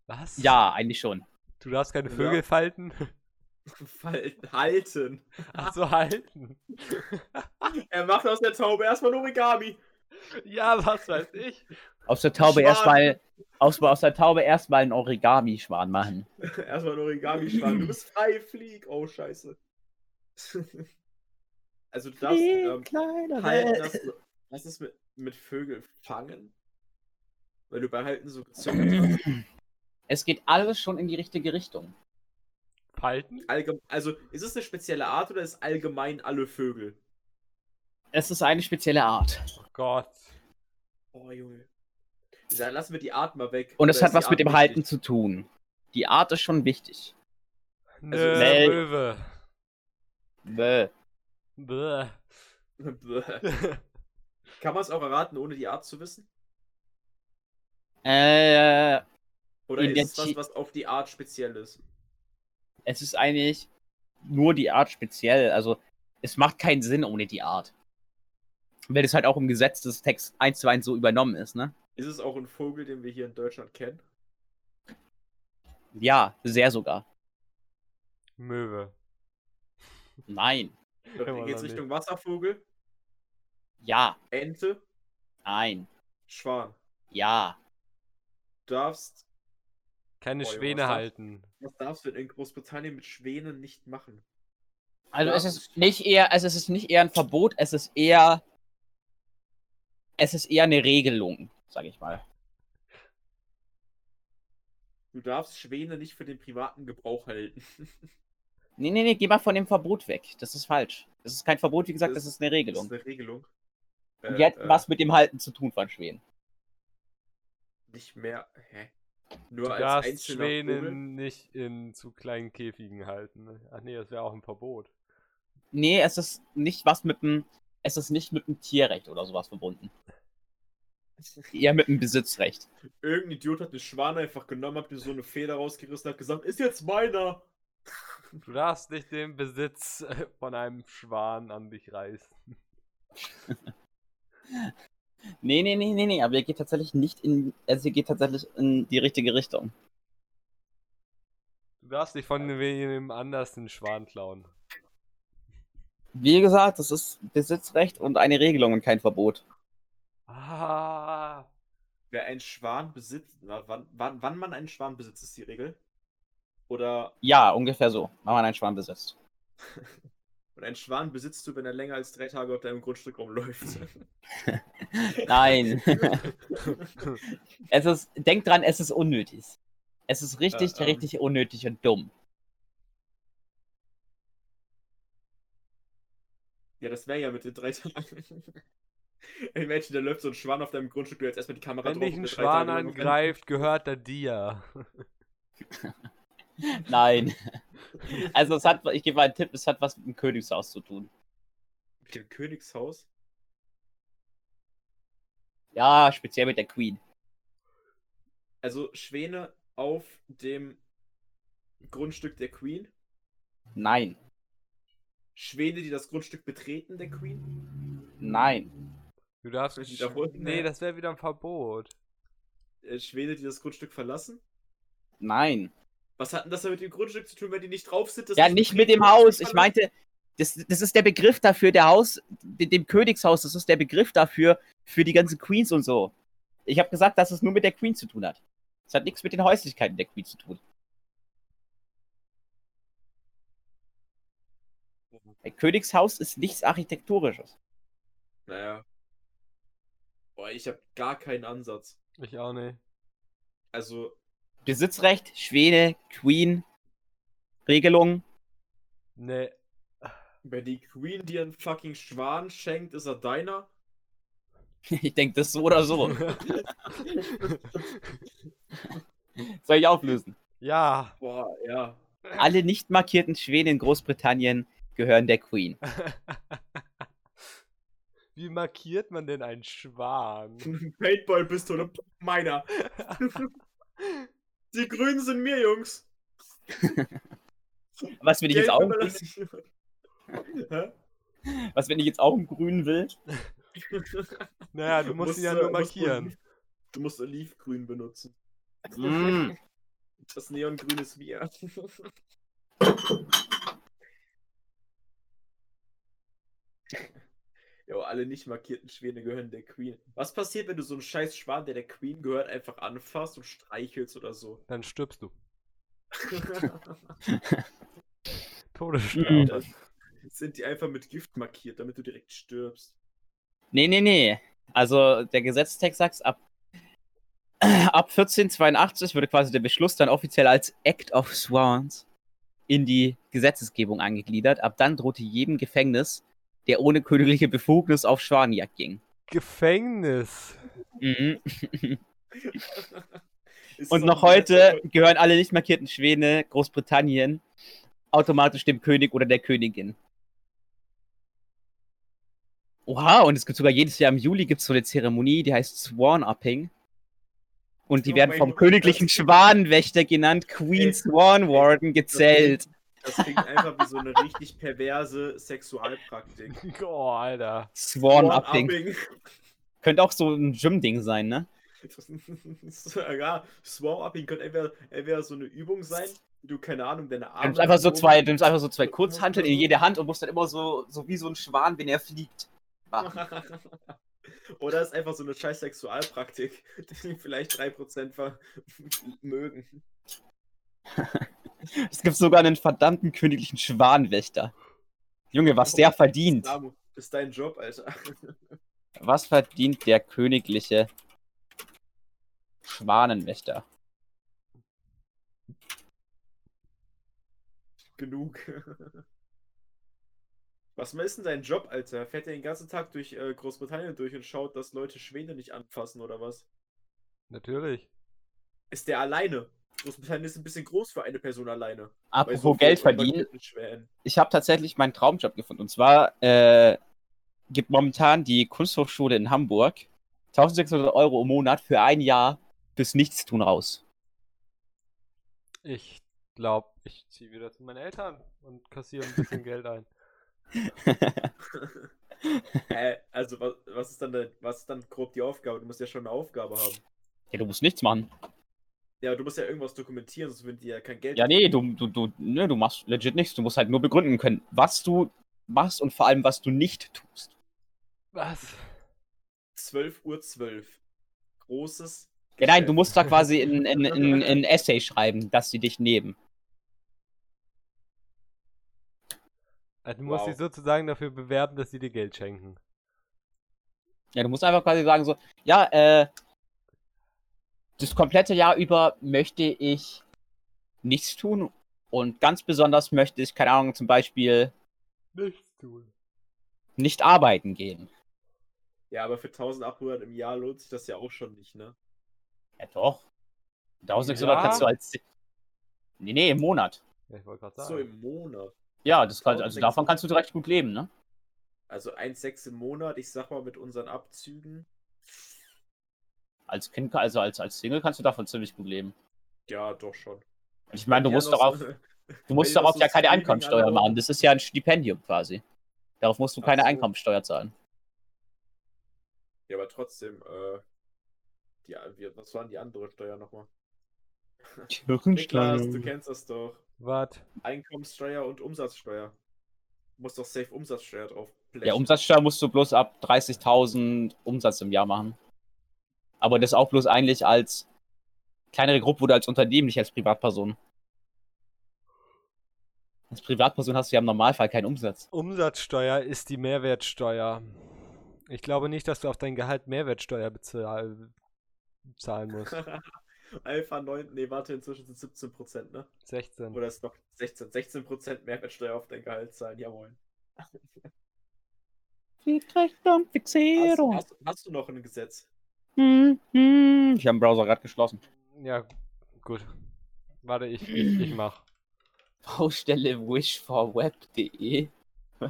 Was? ja, eigentlich schon. Du darfst keine Ja. Vögel falten? Falten. Halten. Ach so, halten. Er macht aus der Taube erstmal ein Origami. Ja, was weiß ich. Aus der Taube erstmal aus, aus der Taube erstmal einen Origami-Schwan machen. Erstmal ein Origami-Schwan. Du bist frei, flieg. Oh, scheiße. also du darfst ähm, kleiner halten, das, was ist mit, mit Vögel fangen? Weil du bei Halten so gezückt hast. Es geht alles schon in die richtige Richtung. Falten? Allgem also ist es eine spezielle Art oder ist allgemein alle Vögel? Es ist eine spezielle Art. Oh Gott. Oh, Junge. Dann lassen wir die Art mal weg. Und es hat was mit dem wichtig? Halten zu tun. Die Art ist schon wichtig. Nö, Mel- Möwe. Bäh. Bäh. Kann man es auch erraten, ohne die Art zu wissen? Äh, Oder ist es was, auf die Art speziell ist? es ist eigentlich nur die Art speziell. Also, es macht keinen Sinn ohne die Art. Weil es halt auch im Gesetz des Text 1 zu 1 so übernommen ist, ne? Ist es auch ein Vogel, den wir hier in Deutschland kennen? Ja, sehr sogar. Möwe. Nein. Geht es nicht. Richtung Wasservogel? Ja. Ente? Nein. Schwan? Ja. Du darfst. Keine Boah, Schwäne was darf- halten. Was darfst du denn in Großbritannien mit Schwänen nicht machen? Also Ja. es ist nicht eher, also es ist nicht eher ein Verbot, es ist eher, es ist eher eine Regelung, sag ich mal. Du darfst Schwäne nicht für den privaten Gebrauch halten. Nee, nee, nee, geh mal von dem Verbot weg. Das ist falsch. Das ist kein Verbot, wie gesagt, das, ist eine Das Regelung. ist eine Regelung. Und Äh, die hat äh, was mit dem Halten zu tun von Schweden. Nicht mehr. Hä? Nur Du als darfst einzelner Schwäne Vogel? nicht in zu kleinen Käfigen halten. ne? Ach nee, das wäre auch ein Verbot. Nee, es ist nicht was mit dem, es ist nicht mit dem Tierrecht oder sowas verbunden. Eher mit dem Besitzrecht. Irgendein Idiot hat den Schwan einfach genommen, hat mir so eine Feder rausgerissen und hat gesagt, ist jetzt meiner. Du darfst nicht den Besitz äh, von einem Schwan an dich reißen. Nee, nee, nee, nee, nee, aber ihr geht tatsächlich nicht in, also ihr geht tatsächlich in die richtige Richtung. Du darfst nicht von wem anders den Schwan klauen. Wie gesagt, das ist Besitzrecht und eine Regelung und kein Verbot. Ah. Wer einen Schwan besitzt, wann, wann, wann man einen Schwan besitzt, ist die Regel. Oder Ja, ungefähr so, wenn man einen Schwan besitzt. und einen Schwan besitzt du, wenn er länger als drei Tage auf deinem Grundstück rumläuft. Nein. es ist, denkt dran, es ist unnötig. Es ist richtig, Äh, ähm. richtig unnötig und dumm. ja, das wäre ja mit den drei Tagen. Menschen, da läuft so ein Schwan auf deinem Grundstück, du hältst erstmal die Kamera Wenn drauf. dich und ein Schwan angreift, gehört er dir. Nein. Also es hat, ich gebe mal einen Tipp, es hat was mit dem Königshaus zu tun. Mit dem Königshaus? Ja, speziell mit der Queen. Also Schwäne auf dem Grundstück der Queen? Nein. Schwäne, die das Grundstück betreten der Queen? Nein. Du darfst. Wiederholen? Nee, das wäre wieder ein Verbot. Äh, Schwäne, die das Grundstück verlassen? Nein. Was hat denn das da mit dem Grundstück zu tun, wenn die nicht drauf sind? Ja, nicht mit dem Haus. Ich meinte, das, das ist der Begriff dafür, der Haus, de- dem Königshaus, das ist der Begriff dafür, für die ganzen Queens und so. Ich habe gesagt, dass es nur mit der Queen zu tun hat. Es hat nichts mit den Häuslichkeiten der Queen zu tun. Ein Königshaus ist nichts Architektonisches. Naja. Boah, ich habe gar keinen Ansatz. Ich auch nicht. Also, Besitzrecht, Schwede, Queen, Regelung. Nee. wenn die Queen dir einen fucking Schwan schenkt, ist er deiner? Ich denke, das so oder so. Soll ich auflösen? ja. Boah, ja. Alle nicht markierten Schweden in Großbritannien gehören der Queen. Wie markiert man denn einen Schwan? Paintball-Pistole, meiner. Die Grünen sind mir, Jungs. Was, wenn ich jetzt auch, was, wenn ich jetzt auch einen grünen will? Naja, du musst ihn ja äh, nur musst markieren. Du musst Olivgrün benutzen. Mm. Das Neongrün ist mir. Ja, alle nicht markierten Schwäne gehören der Queen. Was passiert, wenn du so einen scheiß Schwan, der der Queen gehört, einfach anfasst und streichelst oder so? Dann stirbst du. Mhm. Todesstrafe. Dann sind die einfach mit Gift markiert, damit du direkt stirbst. Nee, nee, nee. Also der Gesetzestext sagt, ab, ab 1482 würde quasi der Beschluss dann offiziell als Act of Swans in die Gesetzesgebung angegliedert. Ab dann drohte jedem Gefängnis, der ohne königliche Befugnis auf Schwanenjagd ging. Gefängnis. Mhm. Und noch heute gehören alle nicht markierten Schwäne Großbritannien automatisch dem König oder der Königin. Oha, und es gibt sogar jedes Jahr im Juli gibt es so eine Zeremonie, die heißt Swan Upping. Und die Oh werden vom königlichen Schwanenwächter genannt, Queen Ey, Swan Warden gezählt. Das klingt einfach wie so eine richtig perverse Sexualpraktik. Oh, Alter. Swan Upping. Swan-Upping. Könnte auch so ein Gym-Ding sein, ne? ja, Swarm-Upping könnte entweder, entweder so eine Übung sein, du, keine Ahnung, deine Du Arme. nimmst einfach so zwei, du nimmst einfach so zwei Kurzhanteln in jede Hand und musst dann immer so, so wie so ein Schwan, wenn er fliegt. Oder ist einfach so eine scheiß Sexualpraktik, die vielleicht 3% ver mögen. Es gibt sogar einen verdammten königlichen Schwanenwächter. Junge, was der verdient. Samu, Das ist dein Job, Alter. Was verdient der königliche Schwanenwächter? Genug. Was ist denn dein Job, Alter? Fährt er den ganzen Tag durch äh, Großbritannien durch und schaut, dass Leute Schwäne nicht anfassen oder was? Natürlich. Ist der alleine? Großbritannien ist ein bisschen groß für eine Person alleine. Apropos so Geld verdienen, ich habe tatsächlich meinen Traumjob gefunden. Und zwar äh, gibt momentan die Kunsthochschule in Hamburg 1600 Euro im Monat für ein Jahr fürs Nichtstun raus. Ich glaube, ich ziehe wieder zu meinen Eltern und kassiere ein bisschen Geld ein. Hä? Also, was, was, ist dann der, was ist dann grob die Aufgabe? Du musst ja schon eine Aufgabe haben. ja, du musst nichts machen. Ja, du musst ja irgendwas dokumentieren, sonst würden die ja kein Geld Ja, nee, du, du, du, ne, du machst legit nichts. Du musst halt nur begründen können, was du machst und vor allem, was du nicht tust. Was? 12 Uhr 12. Großes. Ja, nein, du musst da quasi in, in, in, in Essay schreiben, dass sie dich nehmen. Also du musst Wow. dich sozusagen dafür bewerben, dass sie dir Geld schenken. Ja, du musst einfach quasi sagen so, ja, äh, das komplette Jahr über möchte ich nichts tun und ganz besonders möchte ich, keine Ahnung, zum Beispiel Nichts tun. nicht arbeiten gehen. Ja, aber für 1800 im Jahr lohnt sich das ja auch schon nicht, ne? Ja, doch. 1600 Ja. kannst du als... Nee, nee, im Monat. Ja, ich wollte gerade So sagen. im Monat. Ja, das kann, also 1600. davon kannst du direkt gut leben, ne? Also 1,6 im Monat, ich sag mal mit unseren Abzügen. Als Kind, also als, als Single kannst du davon ziemlich gut leben. Ja, doch schon. Ich meine, du Ja, musst darauf, so- du musst darauf ja keine Einkommensteuer machen. Das ist ja ein Stipendium quasi. Darauf musst du Ach keine so. Einkommensteuer zahlen. Ja, aber trotzdem, äh, die, wie- was waren die andere Steuer nochmal? Niklas, du kennst das doch. Was? Einkommenssteuer und Umsatzsteuer. Du musst doch safe Umsatzsteuer drauf Ja, Umsatzsteuer musst du bloß ab 30.000 Umsatz im Jahr machen. Aber das auch bloß eigentlich als kleinere Gruppe oder als Unternehmen, nicht als Privatperson. Als Privatperson hast du ja im Normalfall keinen Umsatz. Umsatzsteuer ist die Mehrwertsteuer. Ich glaube nicht, dass du auf dein Gehalt Mehrwertsteuer bezahl zahlen musst. Alpha 9, nee, warte, inzwischen sind 17%, ne? 16. Oder ist noch 16, 16% Mehrwertsteuer auf dein Gehalt zahlen, jawohl. Hast, Fixierung. hast, hast du noch ein Gesetz? Hm, hm. Ich habe den Browser gerade geschlossen. Ja, gut. Warte, ich, ich, ich mach. Baustelle wishforweb.de.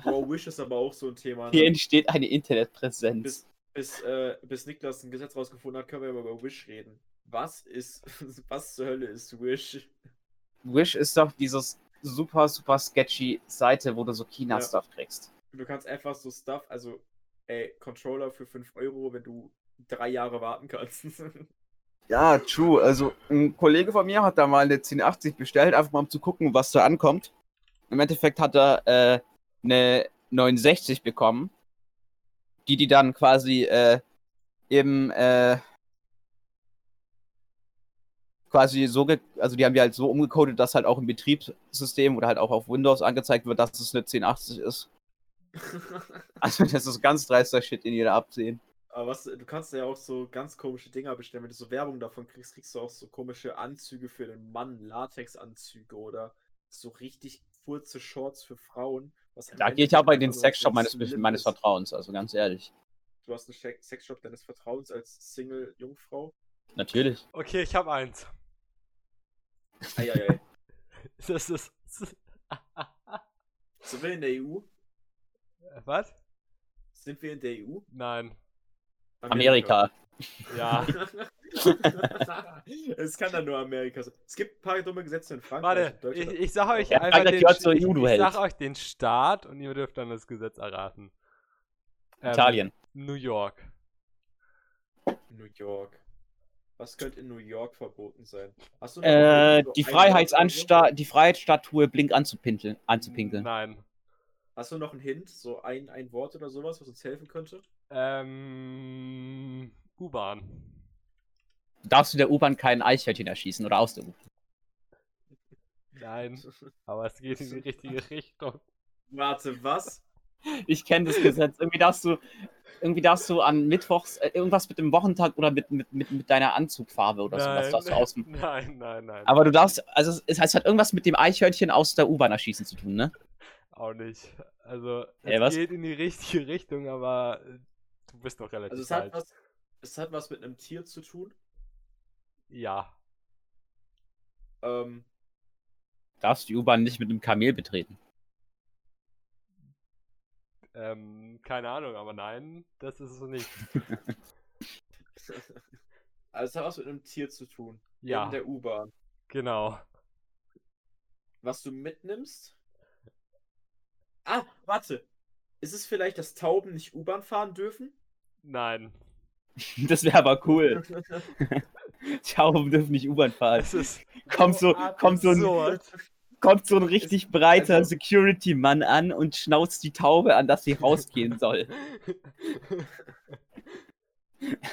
Wow, Wish ist aber auch so ein Thema. Hier Ne? entsteht eine Internetpräsenz. Bis, bis, äh, bis Niklas ein Gesetz rausgefunden hat, können wir über Wish reden. Was ist, was zur Hölle ist Wish? Wish ist doch dieses super, super sketchy Seite, wo du so China-Stuff kriegst. Du kannst einfach so Stuff, also, ey, Controller für 5 Euro, wenn du drei Jahre warten kannst. Ja, true. Also ein Kollege von mir hat da mal eine 1080 bestellt, einfach mal um zu gucken, was da ankommt. Im Endeffekt hat er äh, eine 69 bekommen. die die dann quasi äh, im äh, quasi so, also die haben die halt so umgecodet, dass halt auch im Betriebssystem oder halt auch auf Windows angezeigt wird, dass es eine 1080 ist. Also das ist ganz dreister Shit, den jeder absehen. Aber was, du kannst ja auch so ganz komische Dinger bestellen. Wenn du so Werbung davon kriegst, kriegst du auch so komische Anzüge für den Mann, Latexanzüge oder so richtig kurze Shorts für Frauen. Was Da gehe ich auch bei den Sexshop meines, meines Vertrauens, also ganz ehrlich. Du hast einen Sexshop deines Vertrauens als Single-Jungfrau. Natürlich. Okay, ich habe eins. Eieiei. Das ist. Sind wir in der EU? Was? Sind wir in der EU? Nein. Amerika. Ja. es kann dann nur Amerika sein. Es gibt ein paar dumme Gesetze in Frankreich. Warte, ich, Deutschland. ich sag euch Ja, einfach den, gehört zur ich, EU, du ich sag euch den Staat und ihr dürft dann das Gesetz erraten. Ähm, Italien. New York. New York. Was könnte in New York verboten sein? Hast du noch Äh, so die Freiheitsansta die Freiheitsstatue blink anzupinkeln, anzupinkeln. Nein. Hast du noch einen Hint? So ein, ein Wort oder sowas, was uns helfen könnte? Ähm. U-Bahn. Darfst du der U-Bahn kein Eichhörnchen erschießen oder aus der U-Bahn? Nein. Aber es geht in die richtige Richtung. Warte, was? Ich kenne das Gesetz. Irgendwie darfst du, irgendwie darfst du an Mittwochs äh, irgendwas mit dem Wochentag oder mit, mit, mit, mit deiner Anzugfarbe oder sowas darfst du aus. nein, nein, nein. Aber du darfst, also es- es heißt, hat irgendwas mit dem Eichhörnchen aus der U-Bahn erschießen zu tun, ne? Auch nicht. Also, es Ey, was? geht in die richtige Richtung, aber du bist noch relativ Also es hat falsch. was, es hat was mit einem Tier zu tun. Ja. Ähm, Darfst die U-Bahn nicht mit einem Kamel betreten. Ähm, keine Ahnung, aber nein, das ist es nicht. also es hat was mit einem Tier zu tun. Ja, In der U-Bahn. genau. Was du mitnimmst? Ah, warte. Ist es vielleicht, dass Tauben nicht U-Bahn fahren dürfen? Nein. Das wäre aber cool. Tauben dürfen nicht U-Bahn fahren. Es ist Kommt so, kommt so ein, kommt so ein richtig breiter also- Security-Mann an und schnauzt die Taube an, dass sie rausgehen soll.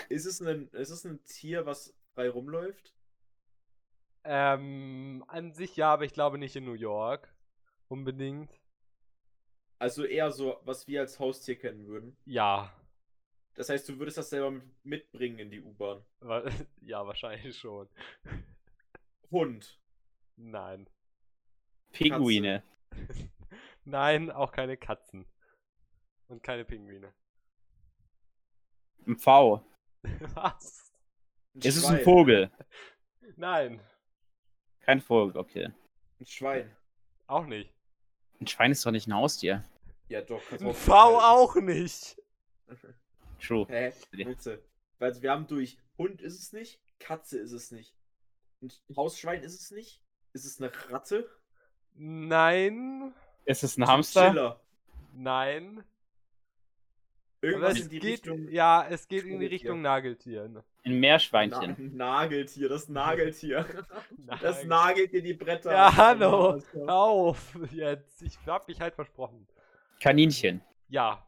Ist es ein, ist es ein Tier, was frei rumläuft? ähm, an sich ja, aber ich glaube nicht in New York. Unbedingt. Also eher so, was wir als Haustier kennen würden. Ja. Das heißt, du würdest das selber mit- mitbringen in die U-Bahn. Ja, wahrscheinlich schon. Hund. Nein. Pinguine. Nein, auch keine Katzen. Und keine Pinguine. Ein V. Was? Ist es ein Schwein. Vogel? Nein, Kein Vogel, okay. Ein Schwein. auch nicht. Ein Schwein ist doch nicht ein Haustier. Ja, doch. Ein V auch nicht. True. Hä? Witze. Weil wir haben durch Hund ist es nicht, Katze ist es nicht. Ein Hausschwein ist es nicht. Ist es eine Ratte? Nein, Ist es ein Hamster? Chiller. nein. Irgendwas es in die geht, Richtung. ja, es geht in die. Richtung Nageltier. Ein Na, Meerschweinchen. Nageltier, das Nageltier. Das Nagel- nagelt dir die Bretter. Ja, ab. hallo. Auf jetzt. Ich hab mich halt versprochen. Kaninchen. Ja,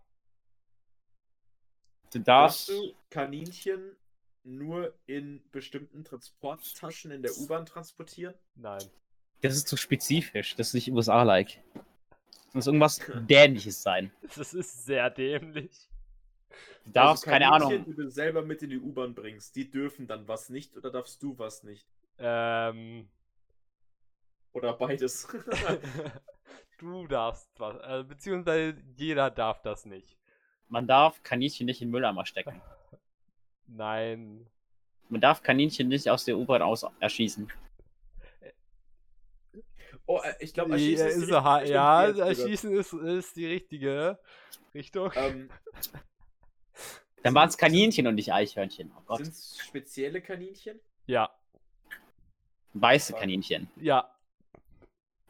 Du Darfst du Kaninchen nur in bestimmten Transporttaschen in der U-Bahn transportieren? nein. Das ist zu spezifisch. Das ist nicht USA-like. Das muss irgendwas Dämliches sein. Das ist sehr dämlich. Du darfst, Also keine Ahnung. die du selber mit in die U-Bahn bringst, die dürfen dann was nicht oder darfst du was nicht? Ähm. Oder beides. du darfst was. Äh, beziehungsweise jeder darf das nicht. Man darf Kaninchen nicht in den Mülleimer stecken. Nein. Man darf Kaninchen nicht aus der U-Bahn aus erschießen. oh, äh, ich glaube, Ja, Erschießen ist die so ha- richtige ja, jetzt Erschießen ist, ist die richtige Richtung. Ähm, Dann waren es Kaninchen und nicht Eichhörnchen. Oh Gott. Sind es spezielle Kaninchen? Ja, Weiße Kaninchen. ja.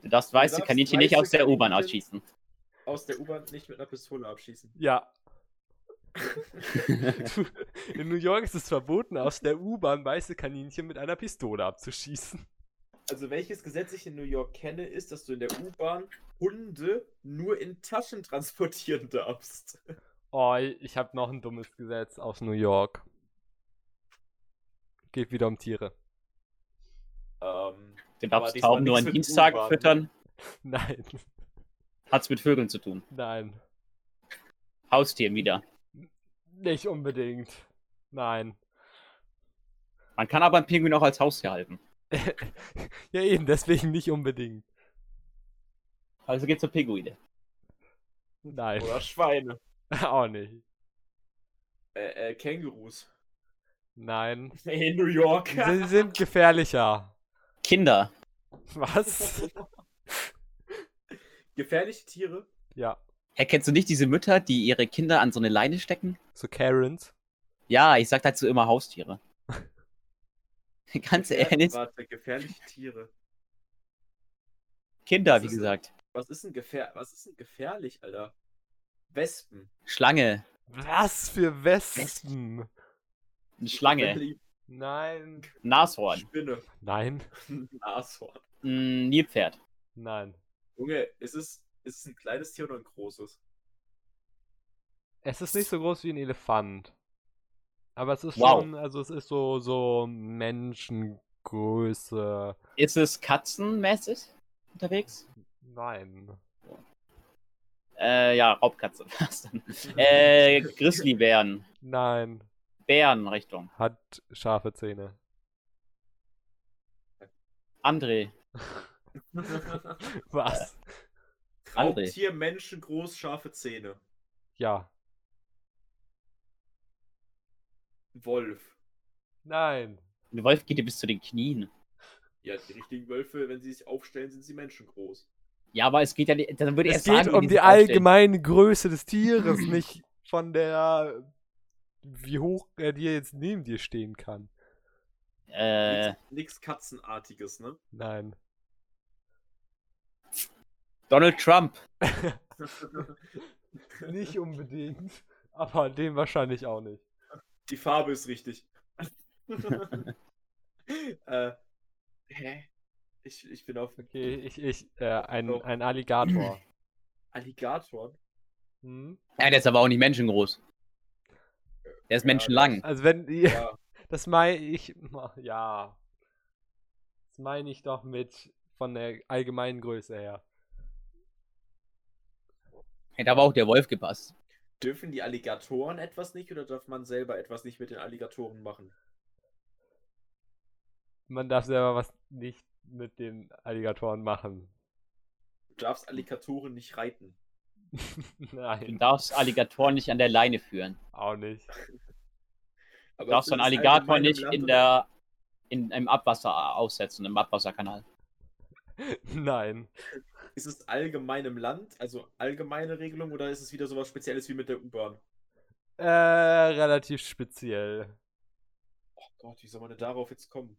Du darfst weiße darfst Kaninchen nicht aus der U-Bahn ausschießen. Aus der U-Bahn nicht mit einer Pistole abschießen. Ja. Du, in New York ist es verboten, aus der U-Bahn weiße Kaninchen mit einer Pistole abzuschießen. Also welches Gesetz ich in New York kenne, ist, dass du in der U-Bahn Hunde nur in Taschen transportieren darfst. Oh, ich habe noch ein dummes Gesetz aus New York. Geht wieder um Tiere. Ähm, Du Aber darfst diesmal Tauben nur an Dienstagen U-Bahn. füttern. Nein, Hat's mit Vögeln zu tun. nein. Haustieren wieder. Nicht unbedingt. Nein. Man kann aber einen Pinguin auch als Haustier halten. ja, eben, deswegen nicht unbedingt. Also geht's um Pinguine. Nein, oder Schweine. auch nicht. Äh, äh, Kängurus. Nein. In New York. Sie sind gefährlicher. Kinder. Was? Gefährliche Tiere. Ja. Hä, kennst du nicht diese Mütter, die ihre Kinder an so eine Leine stecken? So Karens. Ja, ich sag dazu immer Haustiere. Ganz ehrlich. Warte, gefährliche Tiere. Kinder, Was wie ist- gesagt. Was ist denn gefähr was ist denn gefährlich, Alter? Wespen. Schlange. Was für Wespen? Eine Schlange. Nein. Nashorn. Spinne. Nein. Nashorn. Ein Nilpferd. Nein. Junge, ist es, ist es ein kleines Tier oder ein großes? Es ist nicht so groß wie ein Elefant. Aber es ist Wow. schon, also es ist so, so Menschengröße. Ist es katzenmäßig unterwegs? Nein. Äh, ja, Raubkatze. Äh, Grizzlybären. Nein. Bärenrichtung. Hat scharfe Zähne. André. Was? André. Raubtier, Menschen, groß, scharfe Zähne. Ja. Wolf. Nein. Der Wolf geht dir bis zu den Knien. Ja, die richtigen Wölfe, wenn sie sich aufstellen, sind sie menschengroß. Ja, aber es geht ja nicht. Dann würde ich Es geht sagen, um die sich aufstellen. allgemeine Größe des Tieres, nicht von der, wie hoch er dir jetzt neben dir stehen kann. Äh, Nix, nix Katzenartiges, ne? Nein. Donald Trump. Nicht unbedingt. Aber dem wahrscheinlich auch nicht. Die Farbe ist richtig. äh, hä? Ich, ich bin auf Okay, ich, ich, äh, ein, Doch. ein Alligator. Alligatoren. Hm? Ja, der ist aber auch nicht menschengroß. Der ist Ja, menschenlang. Also wenn, Ja, das meine ich, ja. Das meine ich doch mit von der allgemeinen Größe her. Hätte aber auch der Wolf gepasst. dürfen die Alligatoren etwas nicht oder darf man selber etwas nicht mit den Alligatoren machen? Man darf selber was nicht mit den Alligatoren machen. Du darfst Alligatoren nicht reiten. Du Nein, darfst Alligatoren nicht an der Leine führen. auch nicht. Aber Du darfst ist einen Alligator nicht Land in der in, im Abwasser aussetzen, im Abwasserkanal. Nein. Ist es allgemein im Land, also allgemeine Regelung, oder ist es wieder sowas Spezielles wie mit der U-Bahn? Äh, relativ speziell. Oh Gott, wie soll man denn darauf jetzt kommen?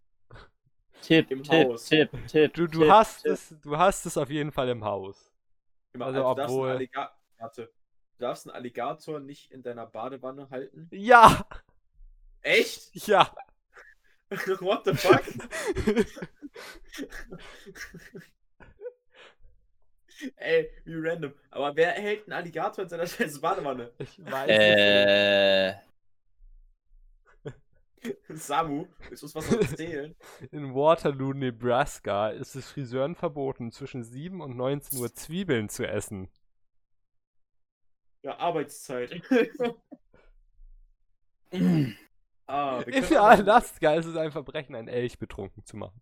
Tipp, Im Tipp, Haus. Tipp, Tipp. Du, du Tipp, hast Tipp. es, du hast es auf jeden Fall im Haus. Immer, Also, du darfst einen obwohl- Alliga Warte. Du darfst einen Alligator nicht in deiner Badewanne halten? Ja, Echt? ja. What the fuck? Ey, wie random. Aber wer hält einen Alligator in seiner scheiß Badewanne? Ich weiß Äh, Samu, willst du uns was erzählen? In Waterloo, Nebraska ist es Friseuren verboten, zwischen 7 und 19 Uhr Zwiebeln zu essen. Ja, Arbeitszeit. ah, In auch- Alaska ist es ein Verbrechen, einen Elch betrunken zu machen.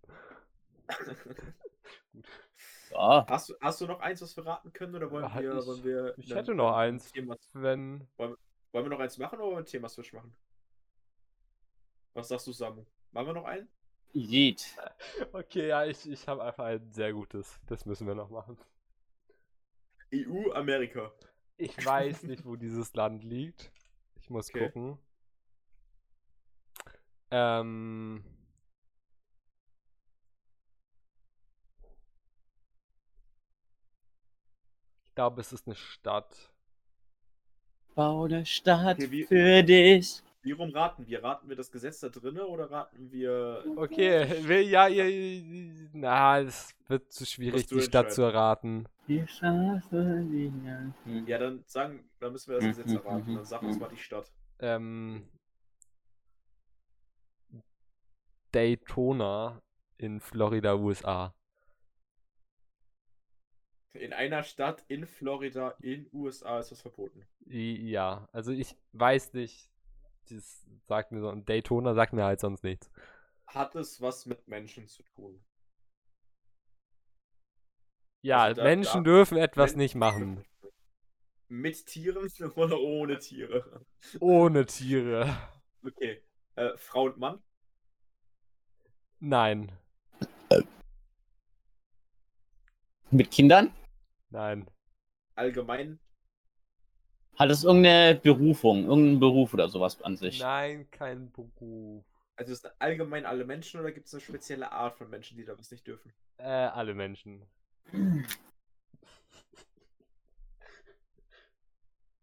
Ja, Hast du, hast du noch eins, was wir raten können? Oder wollen Ah, wir. ich- wollen wir Ich hätte noch ein eins. Thema, Wenn. wollen wir noch eins machen oder wollen wir ein Thema-Switch machen? Was sagst du, Samu? Machen wir noch einen? Yeet. Okay, ja, ich, ich habe einfach ein sehr gutes. Das müssen wir noch machen. EU, Amerika. Ich weiß nicht, wo dieses Land liegt. Ich muss Okay. gucken. Ähm. Glaube, es ist eine Stadt. Bau eine Stadt Okay, wie- für dich. Wie rum raten wir? Raten wir das Gesetz da drinne oder raten wir. Okay, will, ja, ihr, na, es wird zu schwierig, die Stadt zu erraten. Wir die Nacht. Ja, dann sagen. Oder müssen wir das Mhm, Gesetz erraten? mhm, Dann sag uns mhm. mal die Stadt. Ähm, Daytona in Florida, USA. In einer Stadt in Florida in USA ist das verboten. Ja, also ich weiß nicht. Das sagt mir so. Und Daytona sagt mir halt sonst nichts. Hat es was mit Menschen zu tun? Ja, Also da- Menschen da- dürfen etwas nicht machen. Mit Tieren oder ohne Tiere? Ohne Tiere. Okay. Äh, Frau und Mann? Nein, Mit Kindern? Nein. Allgemein? Hat es irgendeine Berufung, irgendeinen Beruf oder sowas an sich? Nein, kein Beruf. Also ist es allgemein alle Menschen oder gibt es eine spezielle Art von Menschen, die da was nicht dürfen? Äh, alle Menschen.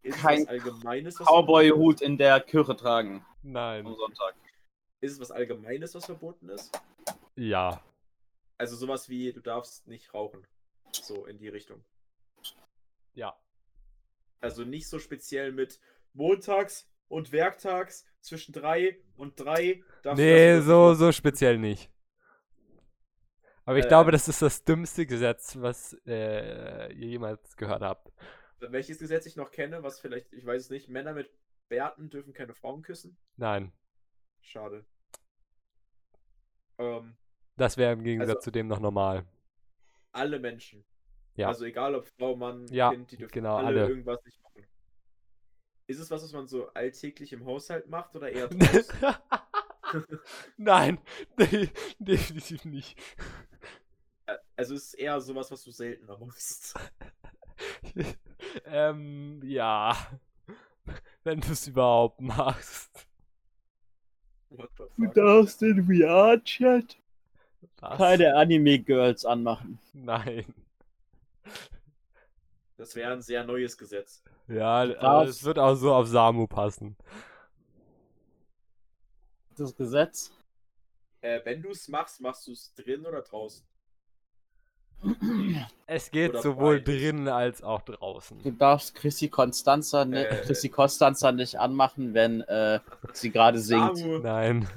Ist Kein es was Allgemeines, was Cowboy-Hut in der Kirche tragen Nein. am Sonntag. Ist es was Allgemeines, was verboten ist? Ja. Also sowas wie, du darfst nicht rauchen. So in die Richtung. Ja. Also nicht so speziell mit montags und werktags zwischen drei und drei. Nee, so, so speziell nicht. Aber ich Äh, glaube, das ist das dümmste Gesetz, was äh, ihr jemals gehört habt. Welches Gesetz ich noch kenne, was vielleicht, ich weiß es nicht, Männer mit Bärten dürfen keine Frauen küssen? Nein, Schade. Ähm, das wäre im Gegensatz Also- zu dem noch normal. alle Menschen. Ja. Also egal ob Frau, Mann, Ja, Kind, die dürfen genau, alle, alle. irgendwas nicht machen. Ist es was, was man so alltäglich im Haushalt macht oder eher draußen? Nein, de- definitiv nicht. Also ist es eher sowas, was du seltener machst. ähm, ja. Wenn du es überhaupt machst. What the Du darfst den VR-Chat keine Anime-Girls anmachen. Nein. Das wäre ein sehr neues Gesetz. Ja, aber darfst- es wird auch so auf Samu passen. Das Gesetz? Äh, wenn du es machst, machst du es drin oder draußen? Es geht Oder sowohl beides. drinnen als auch draußen. Du darfst Chrissy Constanza, ne, Äh. Chrissy Constanza nicht anmachen, wenn äh, sie gerade singt. Samu, Nein.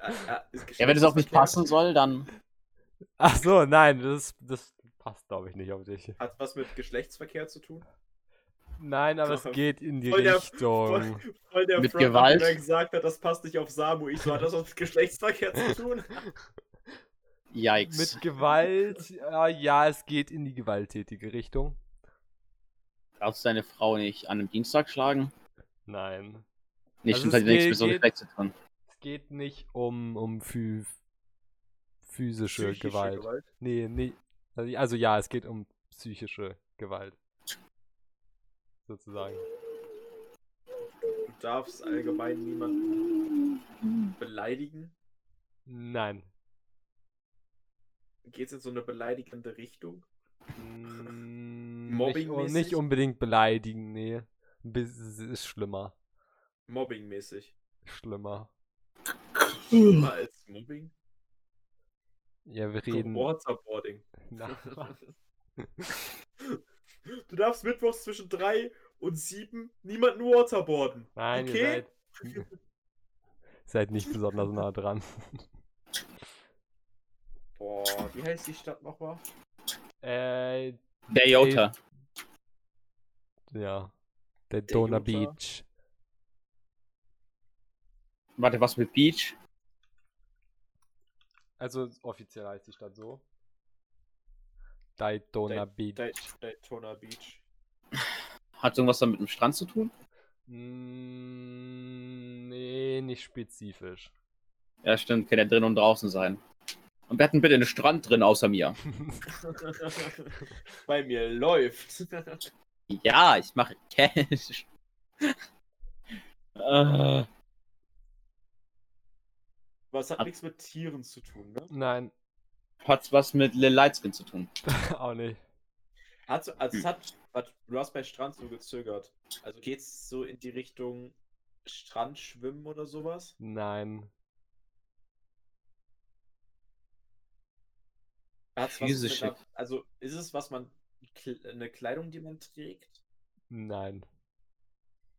äh, ist Ja, wenn es auch nicht passen soll, dann. Ach so, nein, das, das passt, glaube ich, nicht auf dich. Hat was mit Geschlechtsverkehr zu tun? Nein, aber es Voll geht in die der- Richtung. Voll, voll der Mit Front, Gewalt? der gesagt hat, das passt nicht auf Samu. Ich so, hat das was mit Geschlechtsverkehr zu tun? Yikes. Mit Gewalt, äh, ja, es geht in die gewalttätige Richtung. Darfst du deine Frau nicht an einem Dienstag schlagen? Nein. Nee, Also stimmt, es hat nichts geht- mit so tun. Es geht nicht um, um physische Psychische Gewalt. Nee, nee. Also, ja, es geht um psychische Gewalt. Sozusagen. Du darfst allgemein niemanden beleidigen. Nein. Geht es in so eine beleidigende Richtung? Mm, nicht, nicht unbedingt beleidigen, nee. Bisschen ist schlimmer. Mobbingmäßig. Schlimmer. Schlimmer als Mobbing? Ja, wir reden. Waterboarding. Du darfst mittwochs zwischen 3 und 7 niemanden waterboarden. nein, okay? ihr seid, seid nicht besonders nah dran. Boah, wie heißt die Stadt nochmal? Äh, Der Jota. ja. Der Dona Jota? Beach. Warte, was mit Beach? Also offiziell heißt die Stadt so. Daytona Beach. Day- Daytona Beach. Hat irgendwas dann mit dem Strand zu tun? Mm, nee, nicht spezifisch. Ja, stimmt, kann ja drin und draußen sein. Und wir hatten bitte einen Strand drin außer mir. Bei mir läuft. Ja, ich mache Cash. äh, Was hat Hat- nichts mit Tieren zu tun, ne? Nein, hat's was mit Lil Lightskin zu tun? auch nicht. Hat, also es hat, warte, du hast bei Strand so gezögert. Also geht's so in die Richtung Strandschwimmen oder sowas? Nein. Hat's was einer, also ist es was man eine Kleidung, die man trägt? Nein.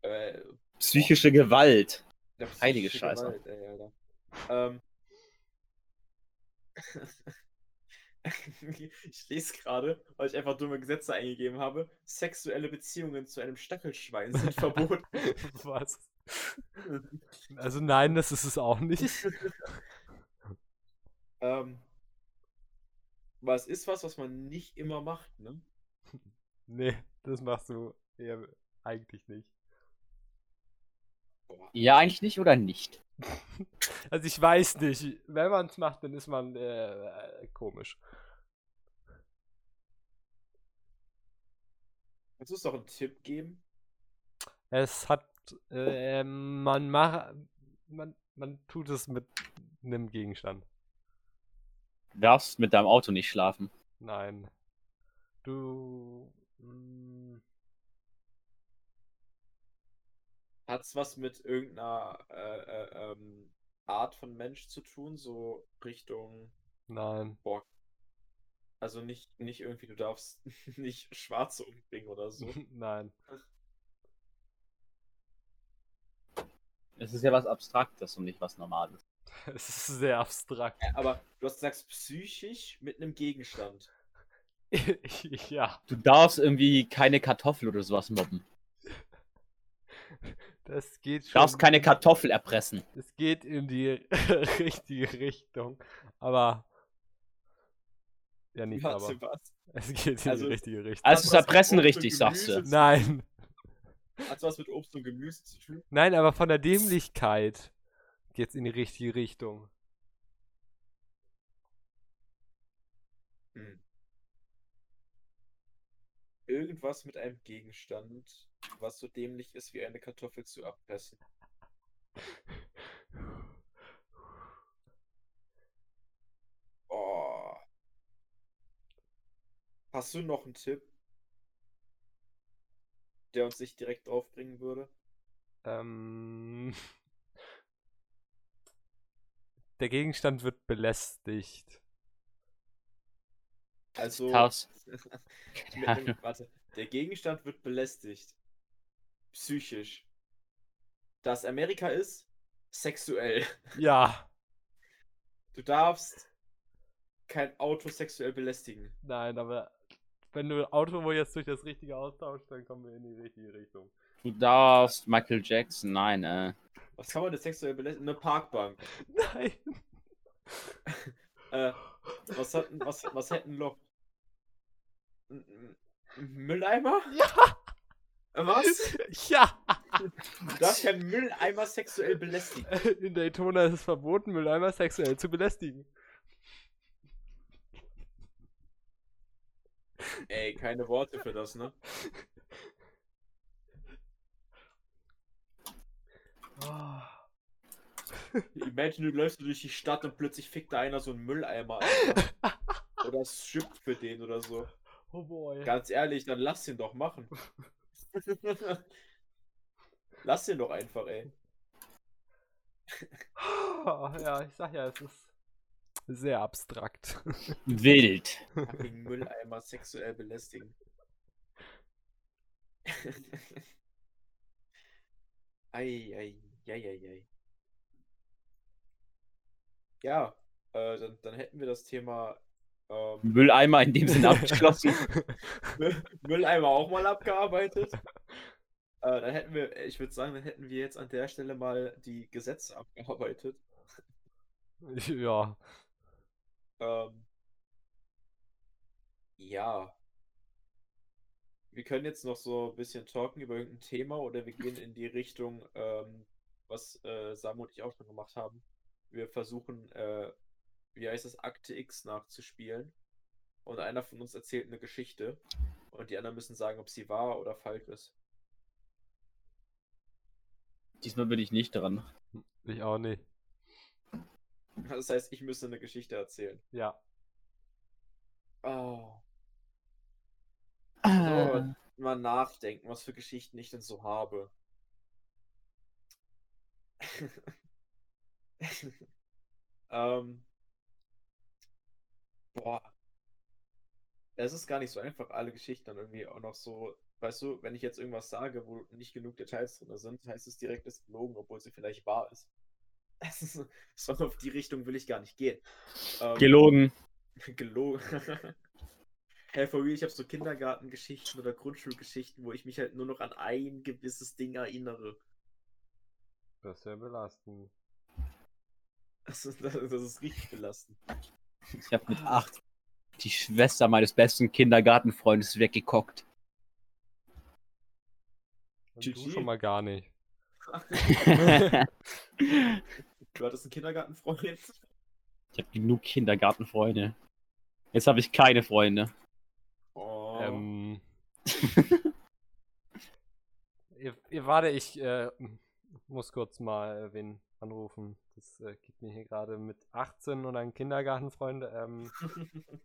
Äh, Psychische Gewalt. Heilige psychische Scheiße. Gewalt, ey, Alter. Ähm. ich lese gerade, weil ich einfach dumme Gesetze eingegeben habe. Sexuelle Beziehungen zu einem Stachelschwein sind verboten. Was? Also nein, das ist es auch nicht. ähm, aber es ist was, was man nicht immer macht, ne? Nee, das machst du eher eigentlich nicht. Ja, eigentlich nicht oder nicht? Also ich weiß nicht. Wenn man es macht, dann ist man äh, äh, komisch. Kannst du uns doch einen Tipp geben? Es hat, äh, man macht, man, man tut es mit einem Gegenstand. Du darfst mit deinem Auto nicht schlafen. Nein. Du, mm, Hat es was mit irgendeiner äh, äh, ähm, Art von Mensch zu tun? So Richtung. nein. Boah. Also nicht, nicht irgendwie, du darfst nicht Schwarze umbringen oder so. nein. Es ist ja was Abstraktes und nicht was Normales. Es ist sehr abstrakt. Ja, Aber du hast gesagt, psychisch mit einem Gegenstand. ja, Du darfst irgendwie keine Kartoffel oder sowas mobben. Das geht Du schon. darfst keine Kartoffel erpressen. Es geht in die richtige Richtung. Aber. Ja, nicht aber. Warte, was? Es geht in Also- die richtige Richtung. Also was mit Erpressen richtig, sagst du. Nein. Hat was mit Obst und Gemüse zu tun? Nein, aber von der Dämlichkeit geht's in die richtige Richtung. Hm. Irgendwas mit einem Gegenstand, was so dämlich ist, wie eine Kartoffel zu erpressen. Oh. Hast du noch einen Tipp, der uns nicht direkt draufbringen würde? Ähm, der Gegenstand wird belästigt. Also, einem, warte, der Gegenstand wird belästigt. Psychisch. Das Amerika ist sexuell. Ja, Du darfst kein Auto sexuell belästigen. nein, aber wenn du Auto jetzt durch das Richtige austauschst, dann kommen wir in die richtige Richtung. Du darfst Michael Jackson, nein, äh. Was kann man denn sexuell belästigen? Eine Parkbank. Nein. Äh, was, hat, ein- was, was ein Loch? Mülleimer? Ja, Was? ja. Du darfst keinen Mülleimer sexuell belästigen. In Daytona ist es verboten, Mülleimer sexuell zu belästigen. Ey, keine Worte für das, ne? Oh. Imagine, du läufst durch die Stadt und plötzlich fickt da einer so einen Mülleimer. Alter. Oder es schippt für den oder so. Oh boy. Ganz ehrlich, dann lass ihn doch machen. lass ihn doch einfach, ey. Oh, ja, ich sag ja, es ist sehr abstrakt. Wild. Fucking Mülleimer sexuell belästigen. ei, ei, ei, ei, ei. Ja, äh, dann, dann hätten wir das Thema ähm, Mülleimer in dem Sinne abgeschlossen. Müll- Mülleimer auch mal abgearbeitet. Äh, dann hätten wir, ich würde sagen, dann hätten wir jetzt an der Stelle mal die Gesetze abgearbeitet. ja. Ähm, ja. Wir können jetzt noch so ein bisschen talken über irgendein Thema oder wir gehen in die Richtung, ähm, was äh, Samu und ich auch schon gemacht haben. Wir versuchen, äh, wie heißt es, Akte X nachzuspielen. Und einer von uns erzählt eine Geschichte. Und die anderen müssen sagen, ob sie wahr oder falsch ist. Diesmal bin ich nicht dran. Ich auch nicht. Das heißt, ich müsste eine Geschichte erzählen. Ja. Oh. Ah. mal nachdenken, was für Geschichten ich denn so habe. ähm, boah. Es ist gar nicht so einfach, alle Geschichten dann irgendwie auch noch so weißt du, wenn ich jetzt irgendwas sage, wo nicht genug Details drin sind, heißt es direkt, es ist gelogen, obwohl sie vielleicht wahr ist. Es ist so auf die Richtung will ich gar nicht gehen. Ähm, Gelogen. gelogen. Hey, for real, ich habe so Kindergartengeschichten oder Grundschulgeschichten, wo ich mich halt nur noch an ein gewisses Ding erinnere. Das ist ja belastend. Das ist, das, ist richtig belastend. Ich habe mit acht die Schwester meines besten Kindergartenfreundes weggekockt. Und du schon mal gar nicht. Du hattest einen Kindergartenfreund? Ich habe genug Kindergartenfreunde. Jetzt habe ich keine Freunde. Oh. Ähm, ihr, ihr, warte, ich äh, muss kurz mal äh, wen anrufen. Das äh, gibt mir hier gerade mit 18 und einem Kindergartenfreund. Ähm,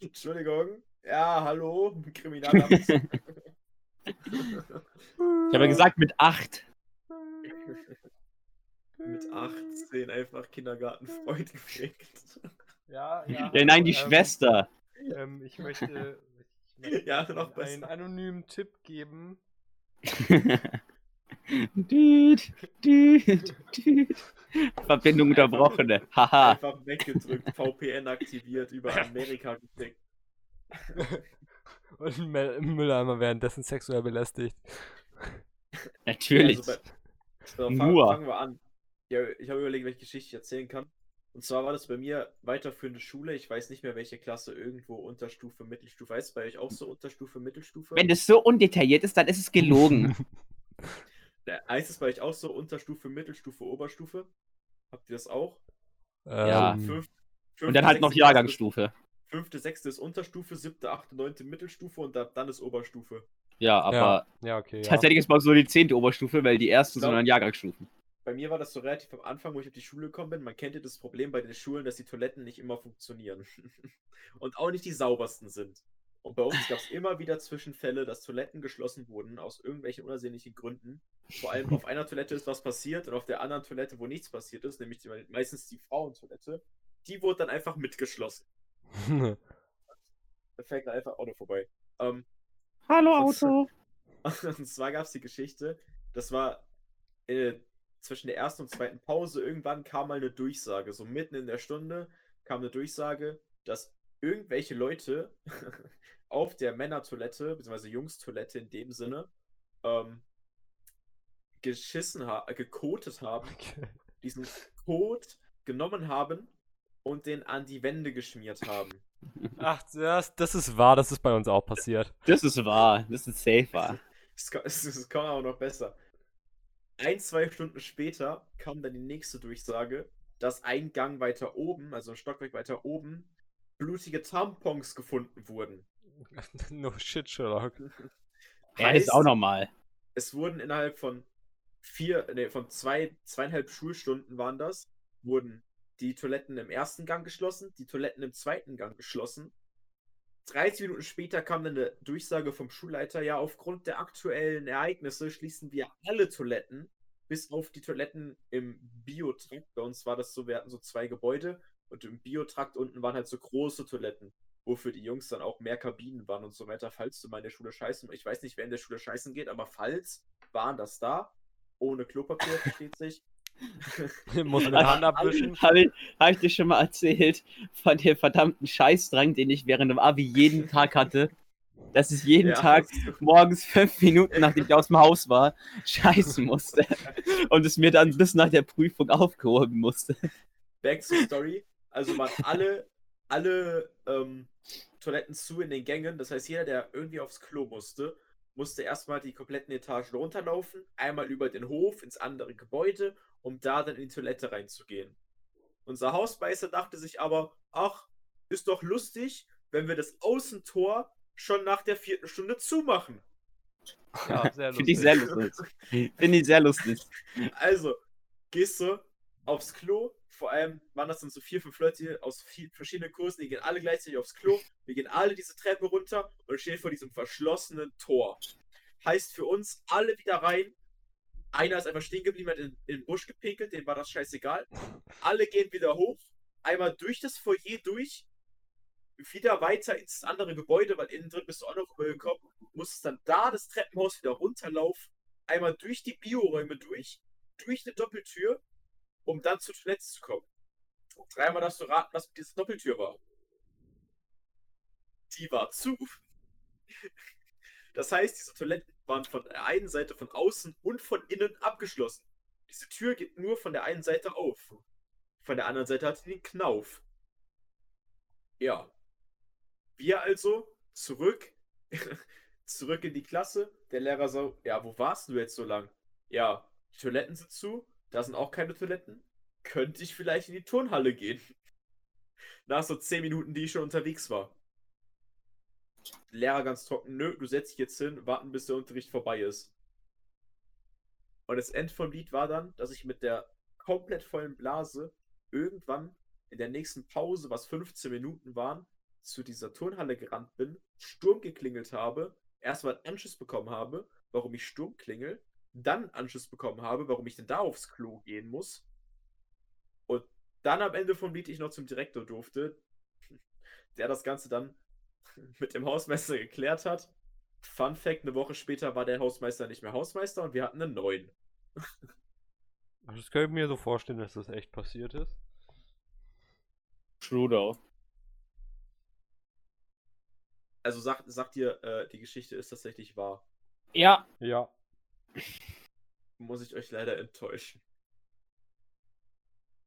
Entschuldigung. Ja, hallo, Kriminalamt. Ich habe ja gesagt mit acht. Mit 18 einfach Kindergartenfreund gepflegt. Ja, ja. Ja, nein, die ähm, Schwester. Ähm, ich möchte, ich möchte Ja, noch einen besser. anonymen Tipp geben. Düt, düt, düt. Verbindung unterbrochene. Haha. Einfach weggedrückt, VPN aktiviert, über Amerika geklickt. Und ein Mel- Mülleimer währenddessen sexuell belästigt. Natürlich. Also bei- so, fang, Nur. fangen wir an. Ja, ich habe überlegt, welche Geschichte ich erzählen kann. Und zwar war das bei mir weiterführende Schule. Ich weiß nicht mehr, welche Klasse irgendwo Unterstufe, Mittelstufe. Heißt es bei euch auch so Unterstufe, Mittelstufe? Wenn das so undetailliert ist, dann ist es gelogen. Heißt es bei euch auch so Unterstufe, Mittelstufe, Oberstufe? Habt ihr das auch? Ja. Ähm, Fünf, Und dann halt noch Jahrgangsstufe. Fünfte, sechste ist Unterstufe, siebte, achte, neunte Mittelstufe und dann ist Oberstufe. Ja, aber ja, okay. Ja. tatsächlich ist mal so die zehnte Oberstufe, weil die ersten Genau. sind dann Jahrgangsstufen. Bei mir war das so relativ am Anfang, wo ich auf die Schule gekommen bin. Man kennt ja das Problem bei den Schulen, dass die Toiletten nicht immer funktionieren. und auch nicht die saubersten sind. Und bei uns gab es immer wieder Zwischenfälle, dass Toiletten geschlossen wurden, aus irgendwelchen unersehnlichen Gründen. Vor allem auf einer Toilette ist was passiert und auf der anderen Toilette, wo nichts passiert ist, nämlich die, meistens die Frauentoilette, die wurde dann einfach mitgeschlossen. Da fällt dann einfach Auto vorbei. Ähm, Hallo Auto. Und zwar gab es die Geschichte, das war äh, zwischen der ersten und zweiten Pause, irgendwann kam mal eine Durchsage, so mitten in der Stunde kam eine Durchsage, dass irgendwelche Leute auf der Männertoilette, beziehungsweise Jungstoilette in dem Sinne, ähm, geschissen haben, gekotet haben, diesen Kot genommen haben und den an die Wände geschmiert haben. Ach, das, das ist wahr, das ist bei uns auch passiert. Das ist wahr. Das ist safe wahr. Es kann aber noch besser. Ein, zwei Stunden später kam dann die nächste Durchsage, dass ein Gang weiter oben, also ein Stockwerk weiter oben, blutige Tampons gefunden wurden. no shit, Sherlock. Ja, das ist auch normal. Es wurden innerhalb von vier, nee, von zwei, zweieinhalb Schulstunden waren das, wurden die Toiletten im ersten Gang geschlossen, die Toiletten im zweiten Gang geschlossen. 30 Minuten später kam dann eine Durchsage vom Schulleiter, ja, aufgrund der aktuellen Ereignisse schließen wir alle Toiletten, bis auf die Toiletten im Biotrakt. Bei uns war das so, wir hatten so zwei Gebäude und im Biotrakt unten waren halt so große Toiletten, wofür die Jungs dann auch mehr Kabinen waren und so weiter, falls du mal in der Schule scheißen. Ich weiß nicht, wer in der Schule scheißen geht, aber falls waren das da. Ohne Klopapier, versteht sich. Muss mit Hand abwischen. Habe ich, hab ich dir schon mal erzählt von dem verdammten Scheißdrang, den ich während dem Abi jeden Tag hatte? Dass ich jeden Ja, Tag morgens fünf Minuten, nachdem ich aus dem Haus war, scheißen musste. Und es mir dann bis nach der Prüfung aufgehoben musste. Back to Story. Also waren alle, alle ähm, Toiletten zu in den Gängen. Das heißt, jeder, der irgendwie aufs Klo musste, musste erstmal die kompletten Etagen runterlaufen, einmal über den Hof ins andere Gebäude, um da dann in die Toilette reinzugehen. Unser Hausmeister dachte sich aber, ach, ist doch lustig, wenn wir das Außentor schon nach der vierten Stunde zumachen. Ja, sehr Finde ich sehr lustig. Finde ich sehr lustig. Also, gehst du aufs Klo, vor allem waren das dann so vier, fünf Leute aus vier, verschiedenen Kursen, die gehen alle gleichzeitig aufs Klo, wir gehen alle diese Treppe runter und stehen vor diesem verschlossenen Tor. Heißt für uns, alle wieder rein. Einer ist einfach stehen geblieben, hat in, in den Busch gepinkelt, dem war das scheißegal. Alle gehen wieder hoch, einmal durch das Foyer durch, wieder weiter ins andere Gebäude, weil innen drin bist du auch noch rübergekommen. Musstest dann da das Treppenhaus wieder runterlaufen, einmal durch die Bioräume durch, durch eine Doppeltür, um dann zur Toilette zu kommen. Dreimal darfst du raten, was mit dieser Doppeltür war. Die war zu. Das heißt, diese Toiletten waren von der einen Seite von außen und von innen abgeschlossen. Diese Tür geht nur von der einen Seite auf. Von der anderen Seite hat sie den Knauf. Ja. Wir also zurück, zurück in die Klasse. Der Lehrer so, ja, wo warst du jetzt so lang? Ja, die Toiletten sind zu, da sind auch keine Toiletten. Könnte ich vielleicht in die Turnhalle gehen? Nach so 10 Minuten, die ich schon unterwegs war. Lehrer ganz trocken, nö, du setzt dich jetzt hin, warten bis der Unterricht vorbei ist. Und das Ende vom Lied war dann, dass ich mit der komplett vollen Blase irgendwann in der nächsten Pause, was 15 Minuten waren, zu dieser Turnhalle gerannt bin, Sturm geklingelt habe, erstmal einen Anschluss bekommen habe, warum ich Sturm klingel, dann Anschluss bekommen habe, warum ich denn da aufs Klo gehen muss. Und dann am Ende vom Lied ich noch zum Direktor durfte, der das Ganze dann mit dem Hausmeister geklärt hat. Fun Fact: Eine Woche später war der Hausmeister nicht mehr Hausmeister und wir hatten einen neuen. Das könnte ich mir so vorstellen, dass das echt passiert ist. Trudeau. Also sagt, sagt ihr, äh, die Geschichte ist tatsächlich wahr. Ja. Ja. Muss ich euch leider enttäuschen.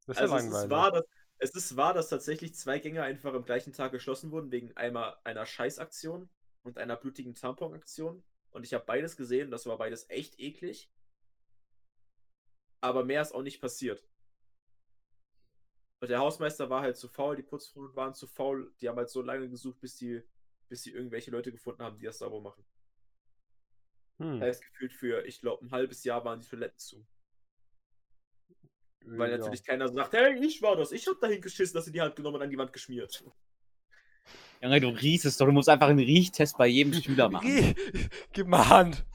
Das ist Also ja es ist, langweilig. wahr, dass, es ist wahr, dass tatsächlich zwei Gänge einfach am gleichen Tag geschlossen wurden, wegen einmal einer Scheißaktion und einer blutigen Tamponaktion. Und ich habe beides gesehen, das war beides echt eklig. Aber mehr ist auch nicht passiert. Und der Hausmeister war halt zu faul, die Putzfrauen waren zu faul, die haben halt so lange gesucht, bis die, bis die irgendwelche Leute gefunden haben, die das sauber machen. Hm. Das heißt, gefühlt für, ich glaube, ein halbes Jahr waren die Toiletten zu. Weil ja. natürlich keiner sagt, hey, ich war das, ich hab dahin geschissen, dass sie die Hand genommen und an die Wand geschmiert. Junge, du riechst es doch. Du musst einfach einen Riechtest bei jedem Schüler machen. Geh, gib mal Hand.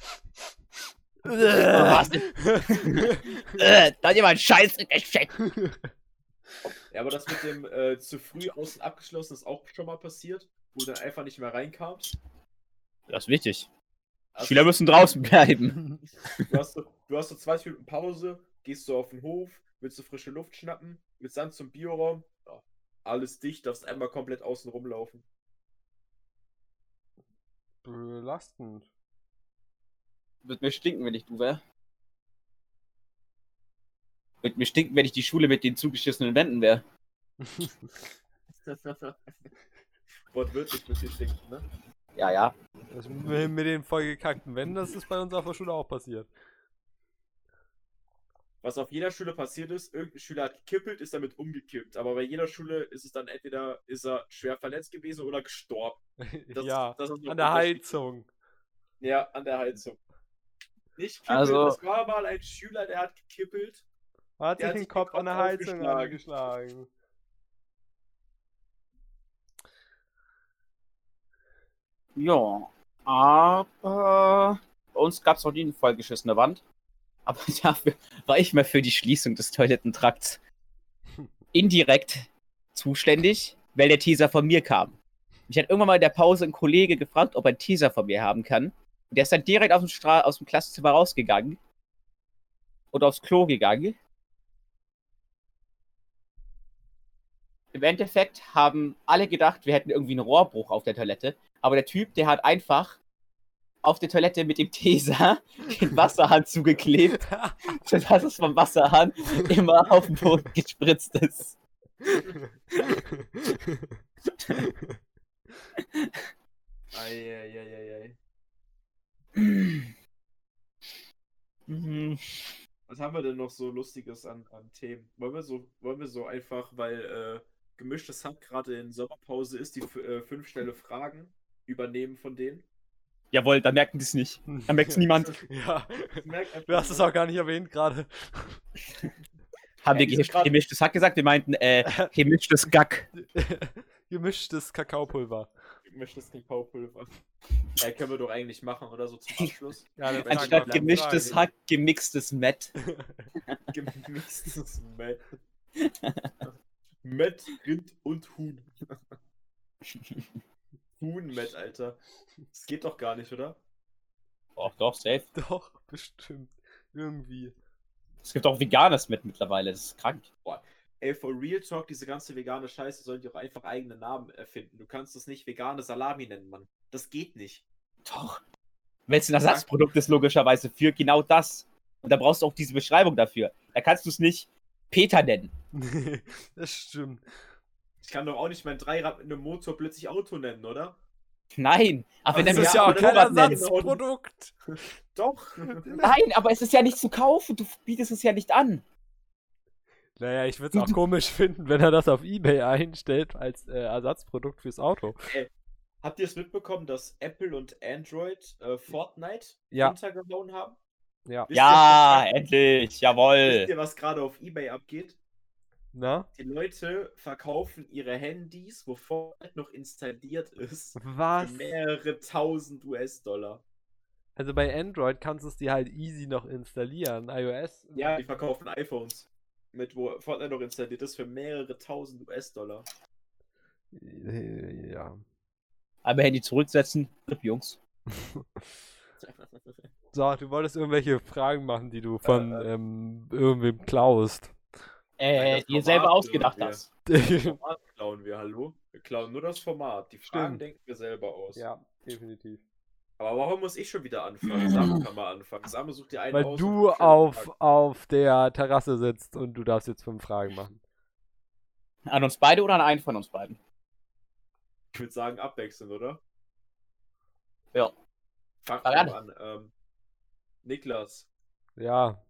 Was? äh, da hat jemand Scheiße gescheckt. Ja, aber das mit dem äh, zu früh außen abgeschlossen ist auch schon mal passiert, wo du dann einfach nicht mehr reinkam. Das ist wichtig. Also, Schüler müssen draußen bleiben. du, hast so, du hast so 20 Minuten Pause, gehst du auf den Hof, willst du frische Luft schnappen, willst dann zum Bioraum, ja, alles dicht, darfst einmal komplett außen rumlaufen. Belastend. Wird mir stinken, wenn ich du wär. Wird mir stinken, wenn ich die Schule mit den zugeschissenen Wänden wäre. Wortwörtlich wird dir stinken, ne? Ja, ja. Das mit mit den vollgekackten Wänden, das ist bei uns auf der Schule auch passiert. Was auf jeder Schule passiert ist, irgendein Schüler hat gekippelt, ist damit umgekippt. Aber bei jeder Schule ist es dann entweder ist er schwer verletzt gewesen oder gestorben. Das- ja, das ist so an der. Heizung. Ja, an der Heizung. Nicht kippeln, Also- es war mal ein Schüler, der hat gekippelt. Hat Der sich hat den sich den Kopf an der Heizung aufgeschlagen. Ja, aber bei uns gab es noch nie eine vollgeschissene Wand. Aber dafür war ich mal für die Schließung des Toilettentrakts indirekt zuständig, weil der Teaser von mir kam. Mich hat irgendwann mal in der Pause ein Kollege gefragt, ob er einen Teaser von mir haben kann. Und der ist dann direkt aus dem, Stra aus dem Klassenzimmer rausgegangen und aufs Klo gegangen. Im Endeffekt haben alle gedacht, wir hätten irgendwie einen Rohrbruch auf der Toilette. Aber der Typ, der hat einfach auf der Toilette mit dem Taser den Wasserhahn zugeklebt, sodass es vom Wasserhahn immer auf den Boden gespritzt ist. Eieieiei. Mhm. Was haben wir denn noch so Lustiges an, an Themen? Wollen wir so, wollen wir so einfach, weil äh, gemischtes Hack gerade in Sommerpause ist, die äh, fünf schnelle Fragen übernehmen von denen? Jawohl, da merken die es nicht. Da merkt es niemand. Ja, du hast es auch gar nicht erwähnt gerade. Haben wir Ja, ge- grad- gemischtes Hack gesagt? Wir meinten, äh, gemischtes Gack. Gemischtes Kakaopulver. gemischtes Kakaopulver. Ja, können wir doch eigentlich machen, oder so zum Abschluss. Ja, Anstatt gemischtes. Hack, gemixtes Met. Gemixtes Met. Met, Rind und Huhn. Huhn-Met, Alter. Das geht doch gar nicht, oder? Doch, doch, safe. Doch, bestimmt. Irgendwie. Es gibt auch veganes mit mittlerweile, das ist krank. Ey, for Real Talk, diese ganze vegane Scheiße sollen die auch einfach eigene Namen erfinden. Du kannst das nicht vegane Salami nennen, Mann. Das geht nicht. Doch. Wenn es ein Ersatzprodukt ist, logischerweise für genau das. Und da brauchst du auch diese Beschreibung dafür. Da kannst du es nicht Peter nennen. das stimmt. Ich kann doch auch nicht mein Dreirad mit einem Motor plötzlich Auto nennen, oder? Nein, aber wenn Das er ist ja auch kein Ersatzprodukt. Doch. Nein, aber es ist ja nicht zu kaufen. Du bietest es ja nicht an. Naja, ich würde es auch komisch finden, wenn er das auf Ebay einstellt als äh, Ersatzprodukt fürs Auto. Habt ihr es mitbekommen, dass Apple und Android äh, Fortnite Ja. runtergehauen haben? Ja. Wisst Ja, ihr, endlich, Wisst jawohl. ihr, was gerade auf Ebay abgeht? Na? Die Leute verkaufen ihre Handys, wo Fortnite noch installiert ist, Was? für mehrere tausend US-Dollar. Also bei Android kannst du es dir halt easy noch installieren. iOS. Ja, die verkaufen iPhones, mit wo Fortnite noch installiert ist, für mehrere tausend US-Dollar. Äh, Ja. Aber Handy zurücksetzen. Jungs. So, du wolltest irgendwelche Fragen machen, die du von Äh, ähm, irgendwem klaust. Äh, Nein, das dir selber ausgedacht hast. Das Format klauen wir, hallo? Wir klauen nur das Format. Die Fragen Stimmt. denken wir selber aus. ja, definitiv. Aber warum muss ich schon wieder anfangen? Samu kann mal anfangen. Samu sucht dir einen Weil aus. du auf, auf der Terrasse sitzt und du darfst jetzt fünf Fragen machen. An uns beide oder an einen von uns beiden? Ich würde sagen, abwechselnd, oder? Ja. Fang mal an. Ähm, Niklas, Ja,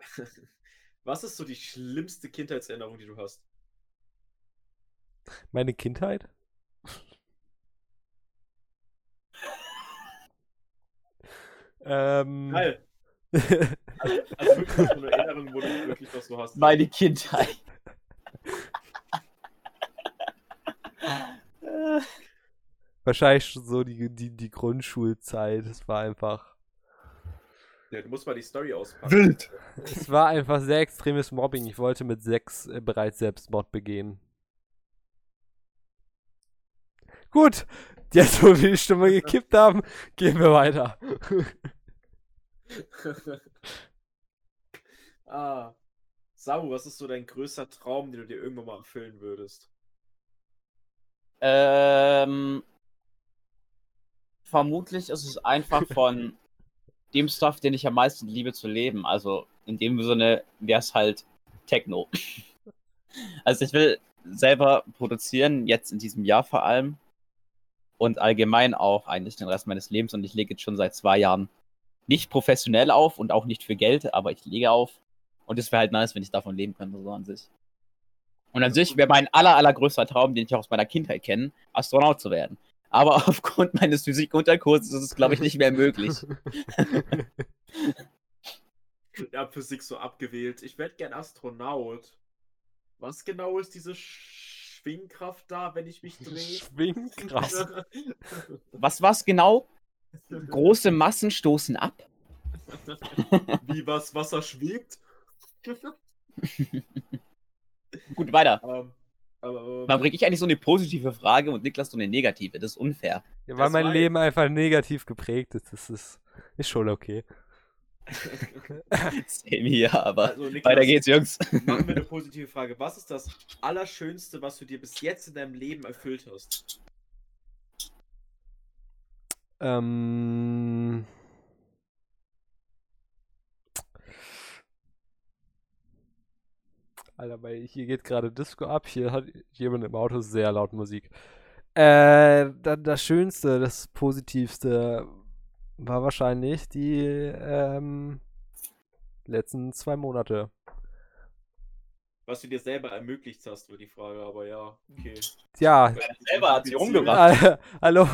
was ist so die schlimmste Kindheitserinnerung, die du hast? meine Kindheit? ähm, Geil. Also wirklich so eine Erinnerung, wo du wirklich was so hast. Meine Kindheit. wahrscheinlich schon so die, die, die Grundschulzeit. Es war einfach. Ja, du musst mal die Story auspacken. Wild. Es war einfach sehr extremes Mobbing. Ich wollte mit sechs äh, bereits Selbstmord begehen. Gut, jetzt wo wir die Stimme gekippt haben, gehen wir weiter. ah. Samu, was ist so dein größter Traum, den du dir irgendwann mal erfüllen würdest? Ähm, vermutlich ist es einfach von dem Stuff, den ich am meisten liebe zu leben. Also in dem Sinne wäre es halt Techno. Also ich will selber produzieren, jetzt in diesem Jahr vor allem. Und allgemein auch eigentlich den Rest meines Lebens. Und ich lege jetzt schon seit zwei Jahren nicht professionell auf und auch nicht für Geld, aber ich lege auf. Und es wäre halt nice, wenn ich davon leben könnte, so an sich. Und an sich wäre mein aller, allergrößter Traum, den ich auch aus meiner Kindheit kenne, Astronaut zu werden. Aber aufgrund meines Physikunterkurses ist es, glaube ich, nicht mehr möglich. Ja, Physik so abgewählt. Ich werde gern Astronaut. Was genau ist diese Schwingkraft da, wenn ich mich drehe? Schwingkraft. Was war's genau? Große Massen stoßen ab. Wie was Wasser schwebt? Gut, weiter. ähm, aber, Dann bringe ich eigentlich so eine positive Frage und Niklas so eine negative. Das ist unfair. Ja, weil Das mein war- Leben einfach negativ geprägt ist. Das ist, ist schon okay. Same hier, aber also, Niklas, weiter geht's, Jungs. Machen wir eine positive Frage. Was ist das Allerschönste, was du dir bis jetzt in deinem Leben erfüllt hast? Ähm. Alter, weil hier geht gerade Disco ab. Hier hat jemand im Auto sehr laut Musik. Äh, da, das Schönste, das Positivste war wahrscheinlich die ähm, letzten zwei Monate. Was du dir selber ermöglicht hast, war die Frage, aber ja, okay. Ja, selber hat sie umgebracht. äh, hallo.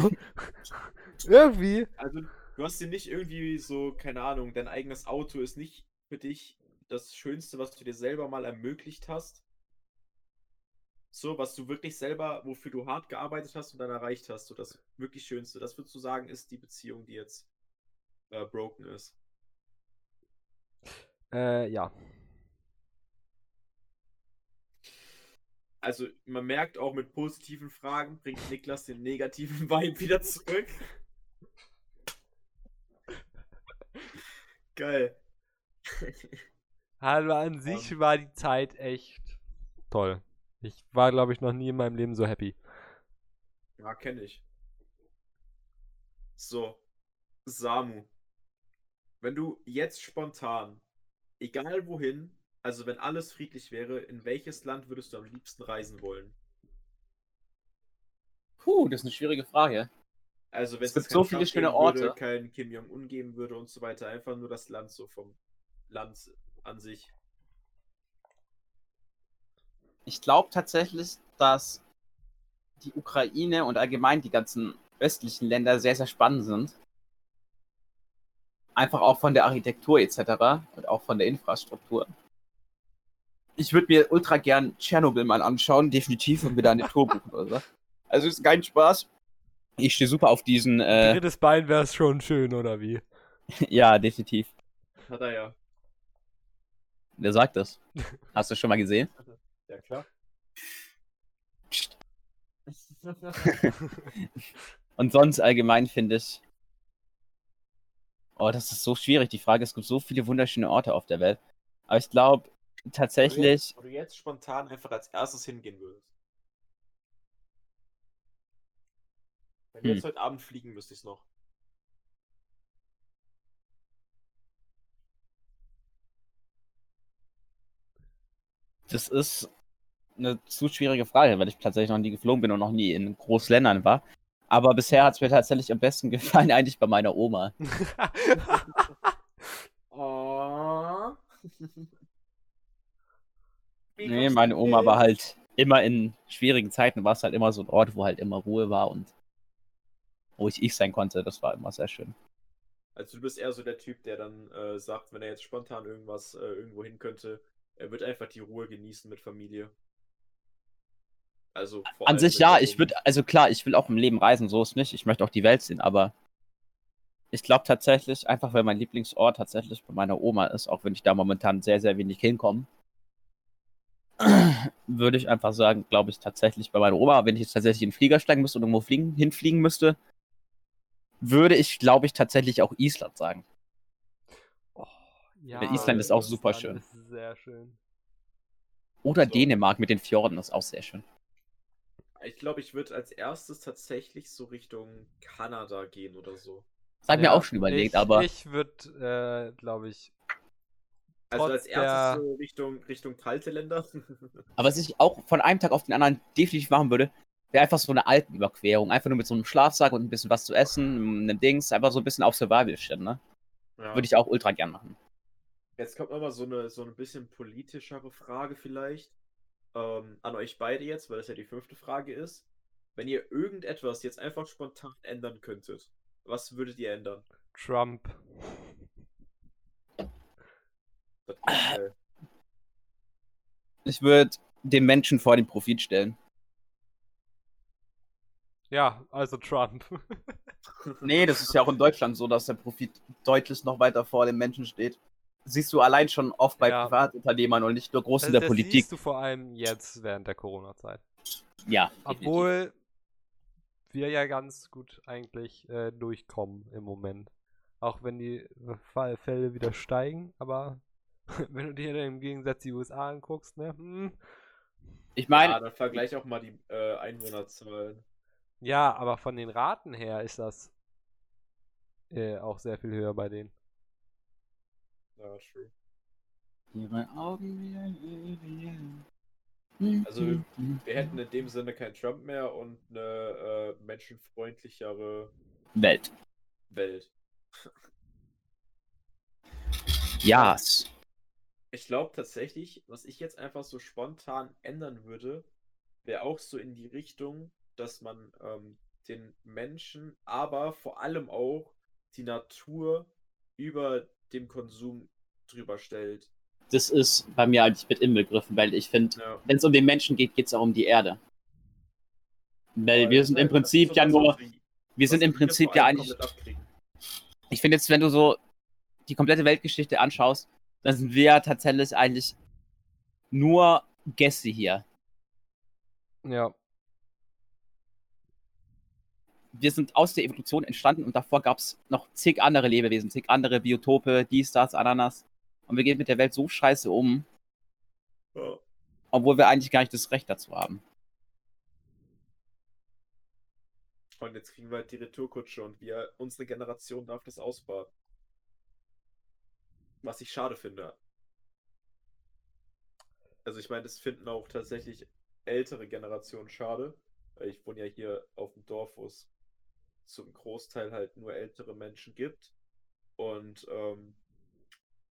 Irgendwie. Also, du hast dir nicht irgendwie so, keine Ahnung, dein eigenes Auto ist nicht für dich das Schönste, was du dir selber mal ermöglicht hast. So, was du wirklich selber, wofür du hart gearbeitet hast und dann erreicht hast. So, das wirklich Schönste. Das würdest du sagen, ist die Beziehung, die jetzt äh, broken ist. Äh, ja. Also, man merkt auch mit positiven Fragen bringt Niklas den negativen Vibe wieder zurück. Geil. Also an sich war die Zeit echt toll. Ich war, glaube ich, noch nie in meinem Leben so happy. Ja, kenne ich. So, Samu. Wenn du jetzt spontan, egal wohin, also wenn alles friedlich wäre, in welches Land würdest du am liebsten reisen wollen? Puh, das ist eine schwierige Frage. Also wenn Es gibt jetzt so viele Trump schöne Orte. Würde, kein Kim Jong-un geben würde und so weiter, einfach nur das Land so vom Land an sich. Ich glaube tatsächlich, dass die Ukraine und allgemein die ganzen östlichen Länder sehr, sehr spannend sind. Einfach auch von der Architektur etc. und auch von der Infrastruktur. Ich würde mir ultra gern Tschernobyl mal anschauen, definitiv, und mir da eine Tour buchen oder so. Also ist kein Spaß. Ich stehe super auf diesen, äh, Drittes Bein wäre es schon schön, oder wie? ja, definitiv. Hat er ja. Wer sagt das? Hast du schon mal gesehen? Ja, klar. Und sonst allgemein finde ich. Oh, das ist so schwierig. Die Frage, es gibt so viele wunderschöne Orte auf der Welt. Aber ich glaube tatsächlich, Wo du jetzt spontan einfach als erstes hingehen würdest. Wenn du Hm. jetzt heute Abend fliegen müsstest noch. Das ist eine zu schwierige Frage, weil ich tatsächlich noch nie geflogen bin und noch nie in Großländern war. Aber bisher hat es mir tatsächlich am besten gefallen, eigentlich bei meiner Oma. Oh. Nee, meine Oma war halt immer in schwierigen Zeiten, war es halt immer so ein Ort, wo halt immer Ruhe war und wo ich ich sein konnte. Das war immer sehr schön. Also du bist eher so der Typ, der dann äh, sagt, wenn er jetzt spontan irgendwas äh, irgendwo hin könnte, er wird einfach die Ruhe genießen mit Familie. Also vor An sich ja, ich würde, also klar, ich will auch im Leben reisen, so ist nicht. Ich möchte auch die Welt sehen, aber ich glaube tatsächlich, einfach weil mein Lieblingsort tatsächlich bei meiner Oma ist, auch wenn ich da momentan sehr, sehr wenig hinkomme, würde ich einfach sagen, glaube ich tatsächlich bei meiner Oma, wenn ich jetzt tatsächlich in den Flieger steigen müsste und irgendwo fliegen, hinfliegen müsste, würde ich, glaube ich, tatsächlich auch Island sagen. Ja, Island ist auch super schön. ist sehr schön. Oder So. Dänemark mit den Fjorden ist auch sehr schön. Ich glaube, ich würde als erstes tatsächlich so Richtung Kanada gehen oder so. Das habe ich Ja, mir auch schon überlegt, ich, aber Ich würde, äh, glaube ich, Also als der- erstes so Richtung, Richtung kalte Länder. Aber was ich auch von einem Tag auf den anderen definitiv machen würde, wäre einfach so eine Alpenüberquerung. Einfach nur mit so einem Schlafsack und ein bisschen was zu essen, einem Dings, einfach so ein bisschen auf Survival stellen, ne? Ja. Würde ich auch ultra gern machen. Jetzt kommt nochmal so eine, so ein bisschen politischere Frage vielleicht ähm, an euch beide jetzt, weil das ja die fünfte Frage ist. Wenn ihr irgendetwas jetzt einfach spontan ändern könntet, was würdet ihr ändern? Trump. Ich würde den Menschen vor den Profit stellen. Ja, also Trump. Nee, das ist ja auch in Deutschland so, dass der Profit deutlich noch weiter vor dem Menschen steht. Siehst du allein schon oft bei Ja. Privatunternehmern und nicht nur groß in das, der das Politik. siehst du vor allem jetzt während der Corona-Zeit. Ja. definitiv. Obwohl wir ja ganz gut eigentlich äh, durchkommen im Moment. Auch wenn die Fallfälle wieder steigen, aber wenn du dir im Gegensatz die USA anguckst, ne? Hm, Ich meine, ja, dann vergleich auch mal die äh, Einwohnerzahlen. ja, aber von den Raten her ist das äh, auch sehr viel höher bei denen. Ja, true. Ihre Augen Also, Wir hätten in dem Sinne keinen Trump mehr und eine äh, menschenfreundlichere Welt. Welt. Ja. Ich glaube tatsächlich, was ich jetzt einfach so spontan ändern würde, wäre auch so in die Richtung, dass man ähm, den Menschen, aber vor allem auch die Natur über dem Konsum drüber stellt. Das ist bei mir eigentlich mit inbegriffen, weil ich finde, Ja. wenn es um den Menschen geht, geht es auch um die Erde. Weil Weil wir sind im Prinzip ja nur, wir- sind im Prinzip ja eigentlich, ich finde jetzt, wenn du so die komplette Weltgeschichte anschaust, dann sind wir ja tatsächlich eigentlich nur Gäste hier. Ja. Wir sind aus der Evolution entstanden und davor gab es noch zig andere Lebewesen, zig andere Biotope, dies, das, Ananas. Und wir gehen mit der Welt so scheiße um, Ja. obwohl wir eigentlich gar nicht das Recht dazu haben. Und jetzt kriegen wir halt die Retourkutsche und wir, unsere Generation darf das ausbaden. Was ich schade finde. Also ich meine, das finden auch tatsächlich ältere Generationen schade. Ich wohne ja hier auf dem Dorf, wo es zum Großteil halt nur ältere Menschen gibt. Und ähm,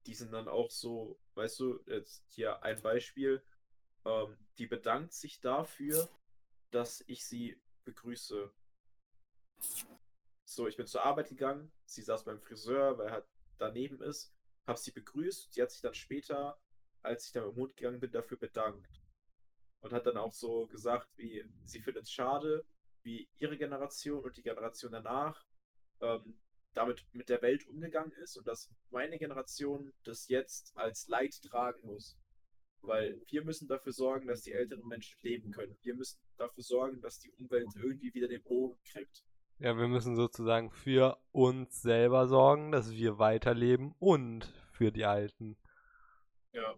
die sind dann auch so, weißt du, jetzt hier ein Beispiel, ähm, die bedankt sich dafür, dass ich sie begrüße. So, ich bin zur Arbeit gegangen, sie saß beim Friseur, weil er halt daneben ist, hab sie begrüßt, sie hat sich dann später, als ich dann mit dem Hund gegangen bin, dafür bedankt. Und hat dann auch so gesagt, wie sie findet es schade, wie ihre Generation und die Generation danach ähm, damit mit der Welt umgegangen ist und dass meine Generation das jetzt als Leid tragen muss. Weil wir müssen dafür sorgen, dass die älteren Menschen leben können. Wir müssen dafür sorgen, dass die Umwelt irgendwie wieder den Bogen kriegt. Ja, wir müssen sozusagen für uns selber sorgen, dass wir weiterleben und für die Alten. Ja.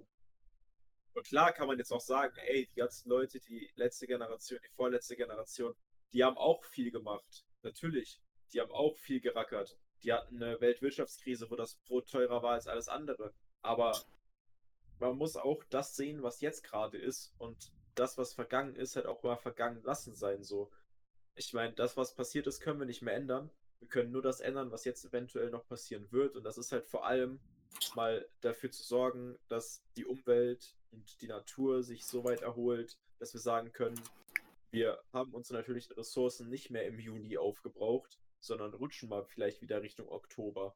Und klar kann man jetzt auch sagen, ey, die ganzen Leute, die letzte Generation, die vorletzte Generation, die haben auch viel gemacht. Natürlich. Die haben auch viel gerackert. Die hatten eine Weltwirtschaftskrise, wo das Brot teurer war als alles andere. Aber man muss auch das sehen, was jetzt gerade ist. Und das, was vergangen ist, halt auch mal vergangen lassen sein. So. Ich meine, das, was passiert ist, können wir nicht mehr ändern. Wir können nur das ändern, was jetzt eventuell noch passieren wird. Und das ist halt vor allem mal dafür zu sorgen, dass die Umwelt und die Natur sich so weit erholt, dass wir sagen können, wir haben unsere natürlichen Ressourcen nicht mehr im Juni aufgebraucht, sondern rutschen mal vielleicht wieder Richtung Oktober.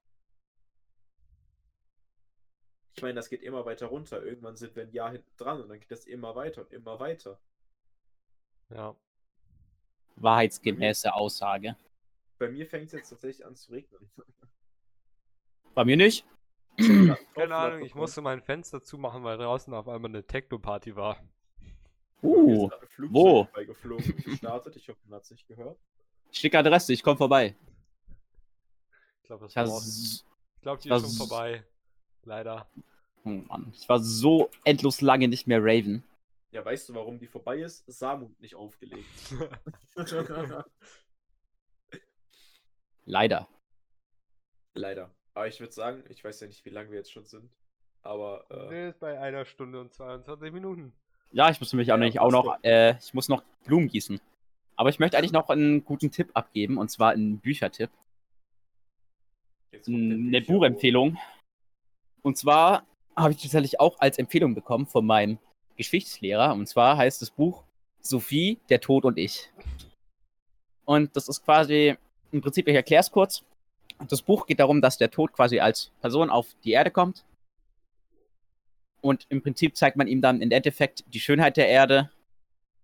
Ich meine, das geht immer weiter runter. Irgendwann sind wir ein Jahr hinten dran und dann geht das immer weiter und immer weiter. Ja. Wahrheitsgemäße Aussage. Bei mir fängt es jetzt tatsächlich an zu regnen. Bei mir nicht. Keine Ahnung, ich musste mein Fenster zumachen, weil draußen auf einmal eine Techno-Party war. Uh, wo? Gestartet. Ich hoffe, man hat es nicht gehört. schicke Adresse, ich komme vorbei. Ich glaube, das Ich war, war, s- ich glaub, die ist schon vorbei. Leider. oh Mann, ich war so endlos lange nicht mehr Raven. Ja, weißt du, warum die vorbei ist? Samut nicht aufgelegt. Leider. Leider. Aber ich würde sagen, ich weiß ja nicht, wie lange wir jetzt schon sind. Aber äh, ist bei einer Stunde und 22 Minuten. Ja, ich muss nämlich auch, Ja, nicht, auch noch, äh, ich muss noch Blumen gießen. Aber ich möchte eigentlich noch einen guten Tipp abgeben, und zwar einen Büchertipp. Eine Buchempfehlung. Und zwar habe ich tatsächlich auch als Empfehlung bekommen von meinem Geschichtslehrer. Und zwar heißt das Buch Sophie, der Tod und ich. Und das ist quasi, im Prinzip, ich erkläre es kurz. Das Buch geht darum, dass der Tod quasi als Person auf die Erde kommt. Und im Prinzip zeigt man ihm dann im Endeffekt die Schönheit der Erde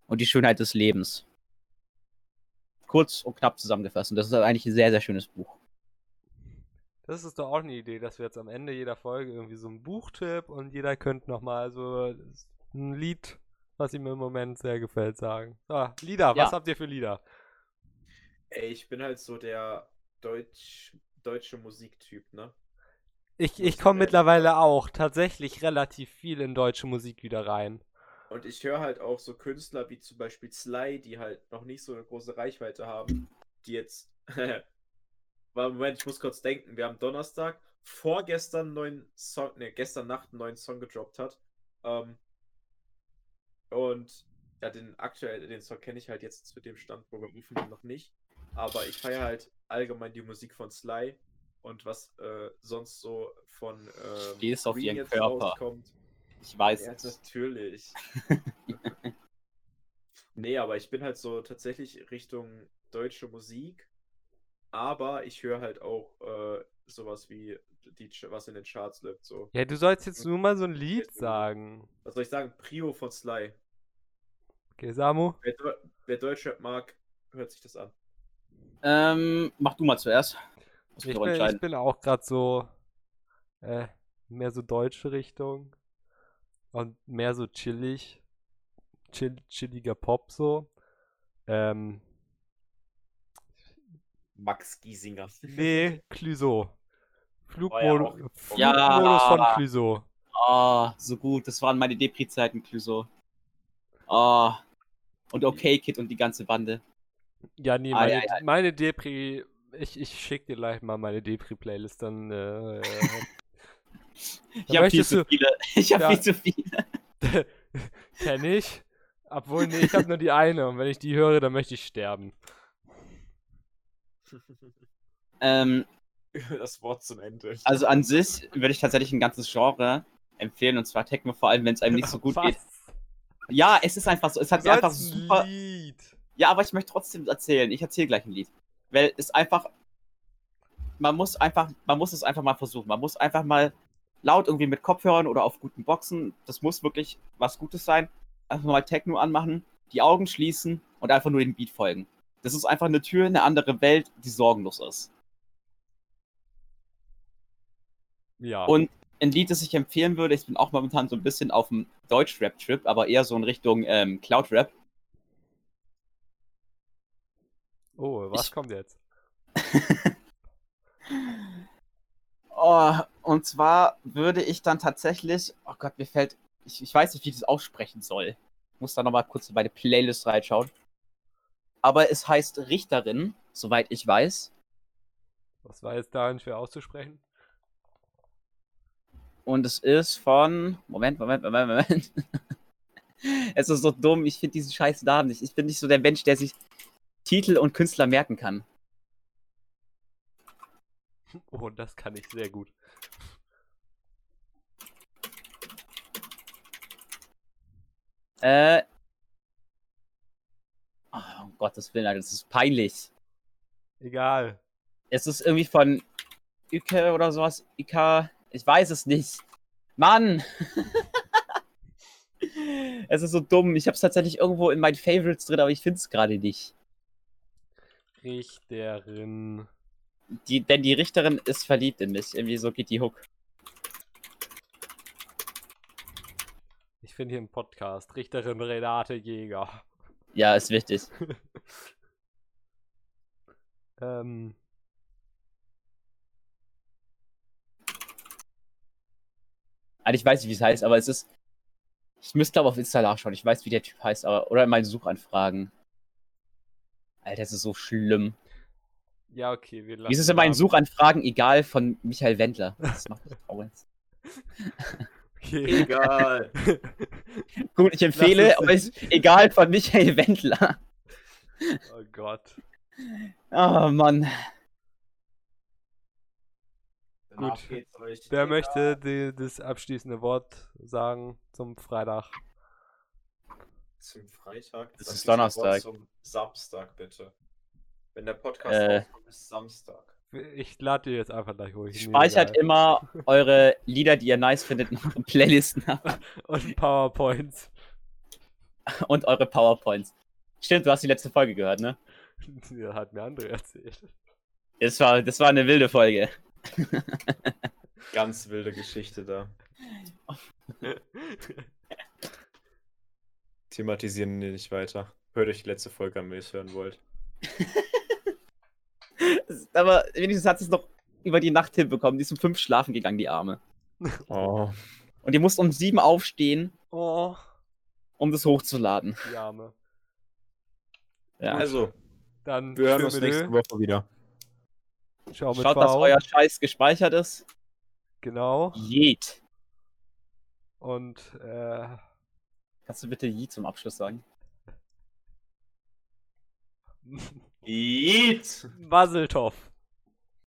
und die Schönheit des Lebens. Kurz und knapp zusammengefasst. Und das ist eigentlich ein sehr, sehr schönes Buch. Das ist doch auch eine Idee, dass wir jetzt am Ende jeder Folge irgendwie so einen Buchtipp und jeder könnte nochmal so ein Lied, was ihm im Moment sehr gefällt, sagen. So, Lieder, was Ja. habt ihr für Lieder? Ey, ich bin halt so der Deutsch, deutsche Musiktyp, ne? Ich, ich komme mittlerweile auch tatsächlich relativ viel in deutsche Musik wieder rein. Und ich höre halt auch so Künstler wie zum Beispiel Sly, die halt noch nicht so eine große Reichweite haben, die jetzt. Moment, ich muss kurz denken. Wir haben Donnerstag, vorgestern einen neuen Song, ne, gestern Nacht einen neuen Song gedroppt hat. Ähm, und ja, den aktuell, den Song kenne ich halt jetzt zu dem Stand, wo wir rufen, noch nicht. Aber ich feiere halt allgemein die Musik von Sly und was äh, sonst so von ähm, Gehst auf ihren jetzt Körper. rauskommt. Ich weiß Ja, es. natürlich. nee, aber ich bin halt so tatsächlich Richtung deutsche Musik. Aber ich höre halt auch äh, sowas wie die, was in den Charts läuft. So. Ja, du sollst jetzt nur mal so ein Lied sagen. Was soll ich sagen? Prio von Sly. Okay, Samu? Wer, wer Deutschrap mag, hört sich das an. Ähm, mach du mal zuerst. Muss Ich bin, ich entscheiden. bin auch gerade so äh, mehr so deutsche Richtung und mehr so chillig. chill, chilliger Pop so. Ähm, Max Giesinger. nee, ja Flugmodus, auch- Ja. Flugmodus von Clouseau. Oh, so gut. Das waren meine Depri-Zeiten, Clouseau. Oh. Und Okay Kid und die ganze Bande. Ja, nee, Ah, meine, ja, ja. meine Depri, ich, ich schick dir gleich mal meine Depri-Playlist, dann äh, Ich habe viel zu viele. Ich habe Ja. viel zu viele. kenn ich. Obwohl, nee, ich habe nur die eine und wenn ich die höre, dann möchte ich sterben. Ähm, Das Wort zum Ende. also an sich würde ich tatsächlich ein ganzes Genre empfehlen und zwar Techno, vor allem wenn es einem nicht so gut Was? geht. Ja, es ist einfach so. Es hat mir einfach super. Lied. Ja, aber ich möchte trotzdem erzählen. Ich erzähle gleich ein Lied. Weil es einfach. Man muss einfach, man muss es einfach mal versuchen. Man muss einfach mal laut irgendwie mit Kopfhörern oder auf guten Boxen. Das muss wirklich was Gutes sein. Einfach mal Techno anmachen, die Augen schließen und einfach nur dem Beat folgen. Das ist einfach eine Tür in eine andere Welt, die sorgenlos ist. Ja. Und ein Lied, das ich empfehlen würde, ich bin auch momentan so ein bisschen auf dem Deutsch-Rap-Trip, aber eher so in Richtung ähm, Cloud-Rap. Oh, was ich- kommt jetzt? Oh, und zwar würde ich dann tatsächlich, oh Gott, mir fällt, ich, ich weiß nicht, wie ich das aussprechen soll. Ich muss da nochmal kurz in meine Playlist reinschauen. Aber es heißt Richterin, soweit ich weiß. Was war jetzt darin schwer auszusprechen? Und es ist von. Moment, Moment, Moment, Moment. es ist so dumm, ich finde diesen scheiß Namen nicht. Ich bin nicht so der Mensch, der sich Titel und Künstler merken kann. Oh, das kann ich sehr gut. Äh. Oh, um Gottes Willen, Alter, das ist peinlich. Egal. Es ist irgendwie von Ike oder sowas. Ika. Ich weiß es nicht. Mann! es ist so dumm. Ich habe es tatsächlich irgendwo in meinen Favorites drin, aber ich finde es gerade nicht. Richterin. Die, denn die Richterin ist verliebt in mich. Irgendwie so geht die Hook. Ich finde hier einen Podcast. Richterin Renate Jäger. Ja, ist wichtig. Ähm. Also ich weiß nicht, wie es heißt, aber es ist. Ich müsste aber auf Insta nachschauen. Ich weiß, wie der Typ heißt, aber. Oder in meinen Suchanfragen. Alter, das ist so schlimm. Ja, okay, wir lassen. Wie ist es in meinen Namen. Suchanfragen egal von Michael Wendler? Das macht mich traurig. Okay. Egal. Gut, ich empfehle, ist egal von Michael Wendler. oh Gott. Oh Mann. Gut. euch Wer möchte die, das abschließende Wort sagen zum Freitag? Zum Freitag? Dann ist Donnerstag. Zum Samstag, bitte. Wenn der Podcast Äh. rauskommt, ist Samstag. Ich lade dir jetzt einfach gleich ruhig. Speichert immer eure Lieder, die ihr nice findet, in eure Playlisten ab Und PowerPoints. und eure PowerPoints. Stimmt, du hast die letzte Folge gehört, ne? Ja, hat mir andere erzählt. Das war, das war eine wilde Folge. Ganz wilde Geschichte da. Thematisieren wir nicht weiter. Hört euch die letzte Folge an, wenn ihr es hören wollt. Aber wenigstens hat es noch über die Nacht hinbekommen. Die ist um fünf schlafen gegangen, die Arme. Oh. Und die musste um sieben aufstehen, oh, um das hochzuladen. die Arme. Ja. Also, Dann wir hören uns nächste Woche wieder. Ciao mit Schaut, dass V. euer Scheiß gespeichert ist. Genau. Jed. Und äh, Kannst du bitte Je zum Abschluss sagen? Eat! Maseltoff.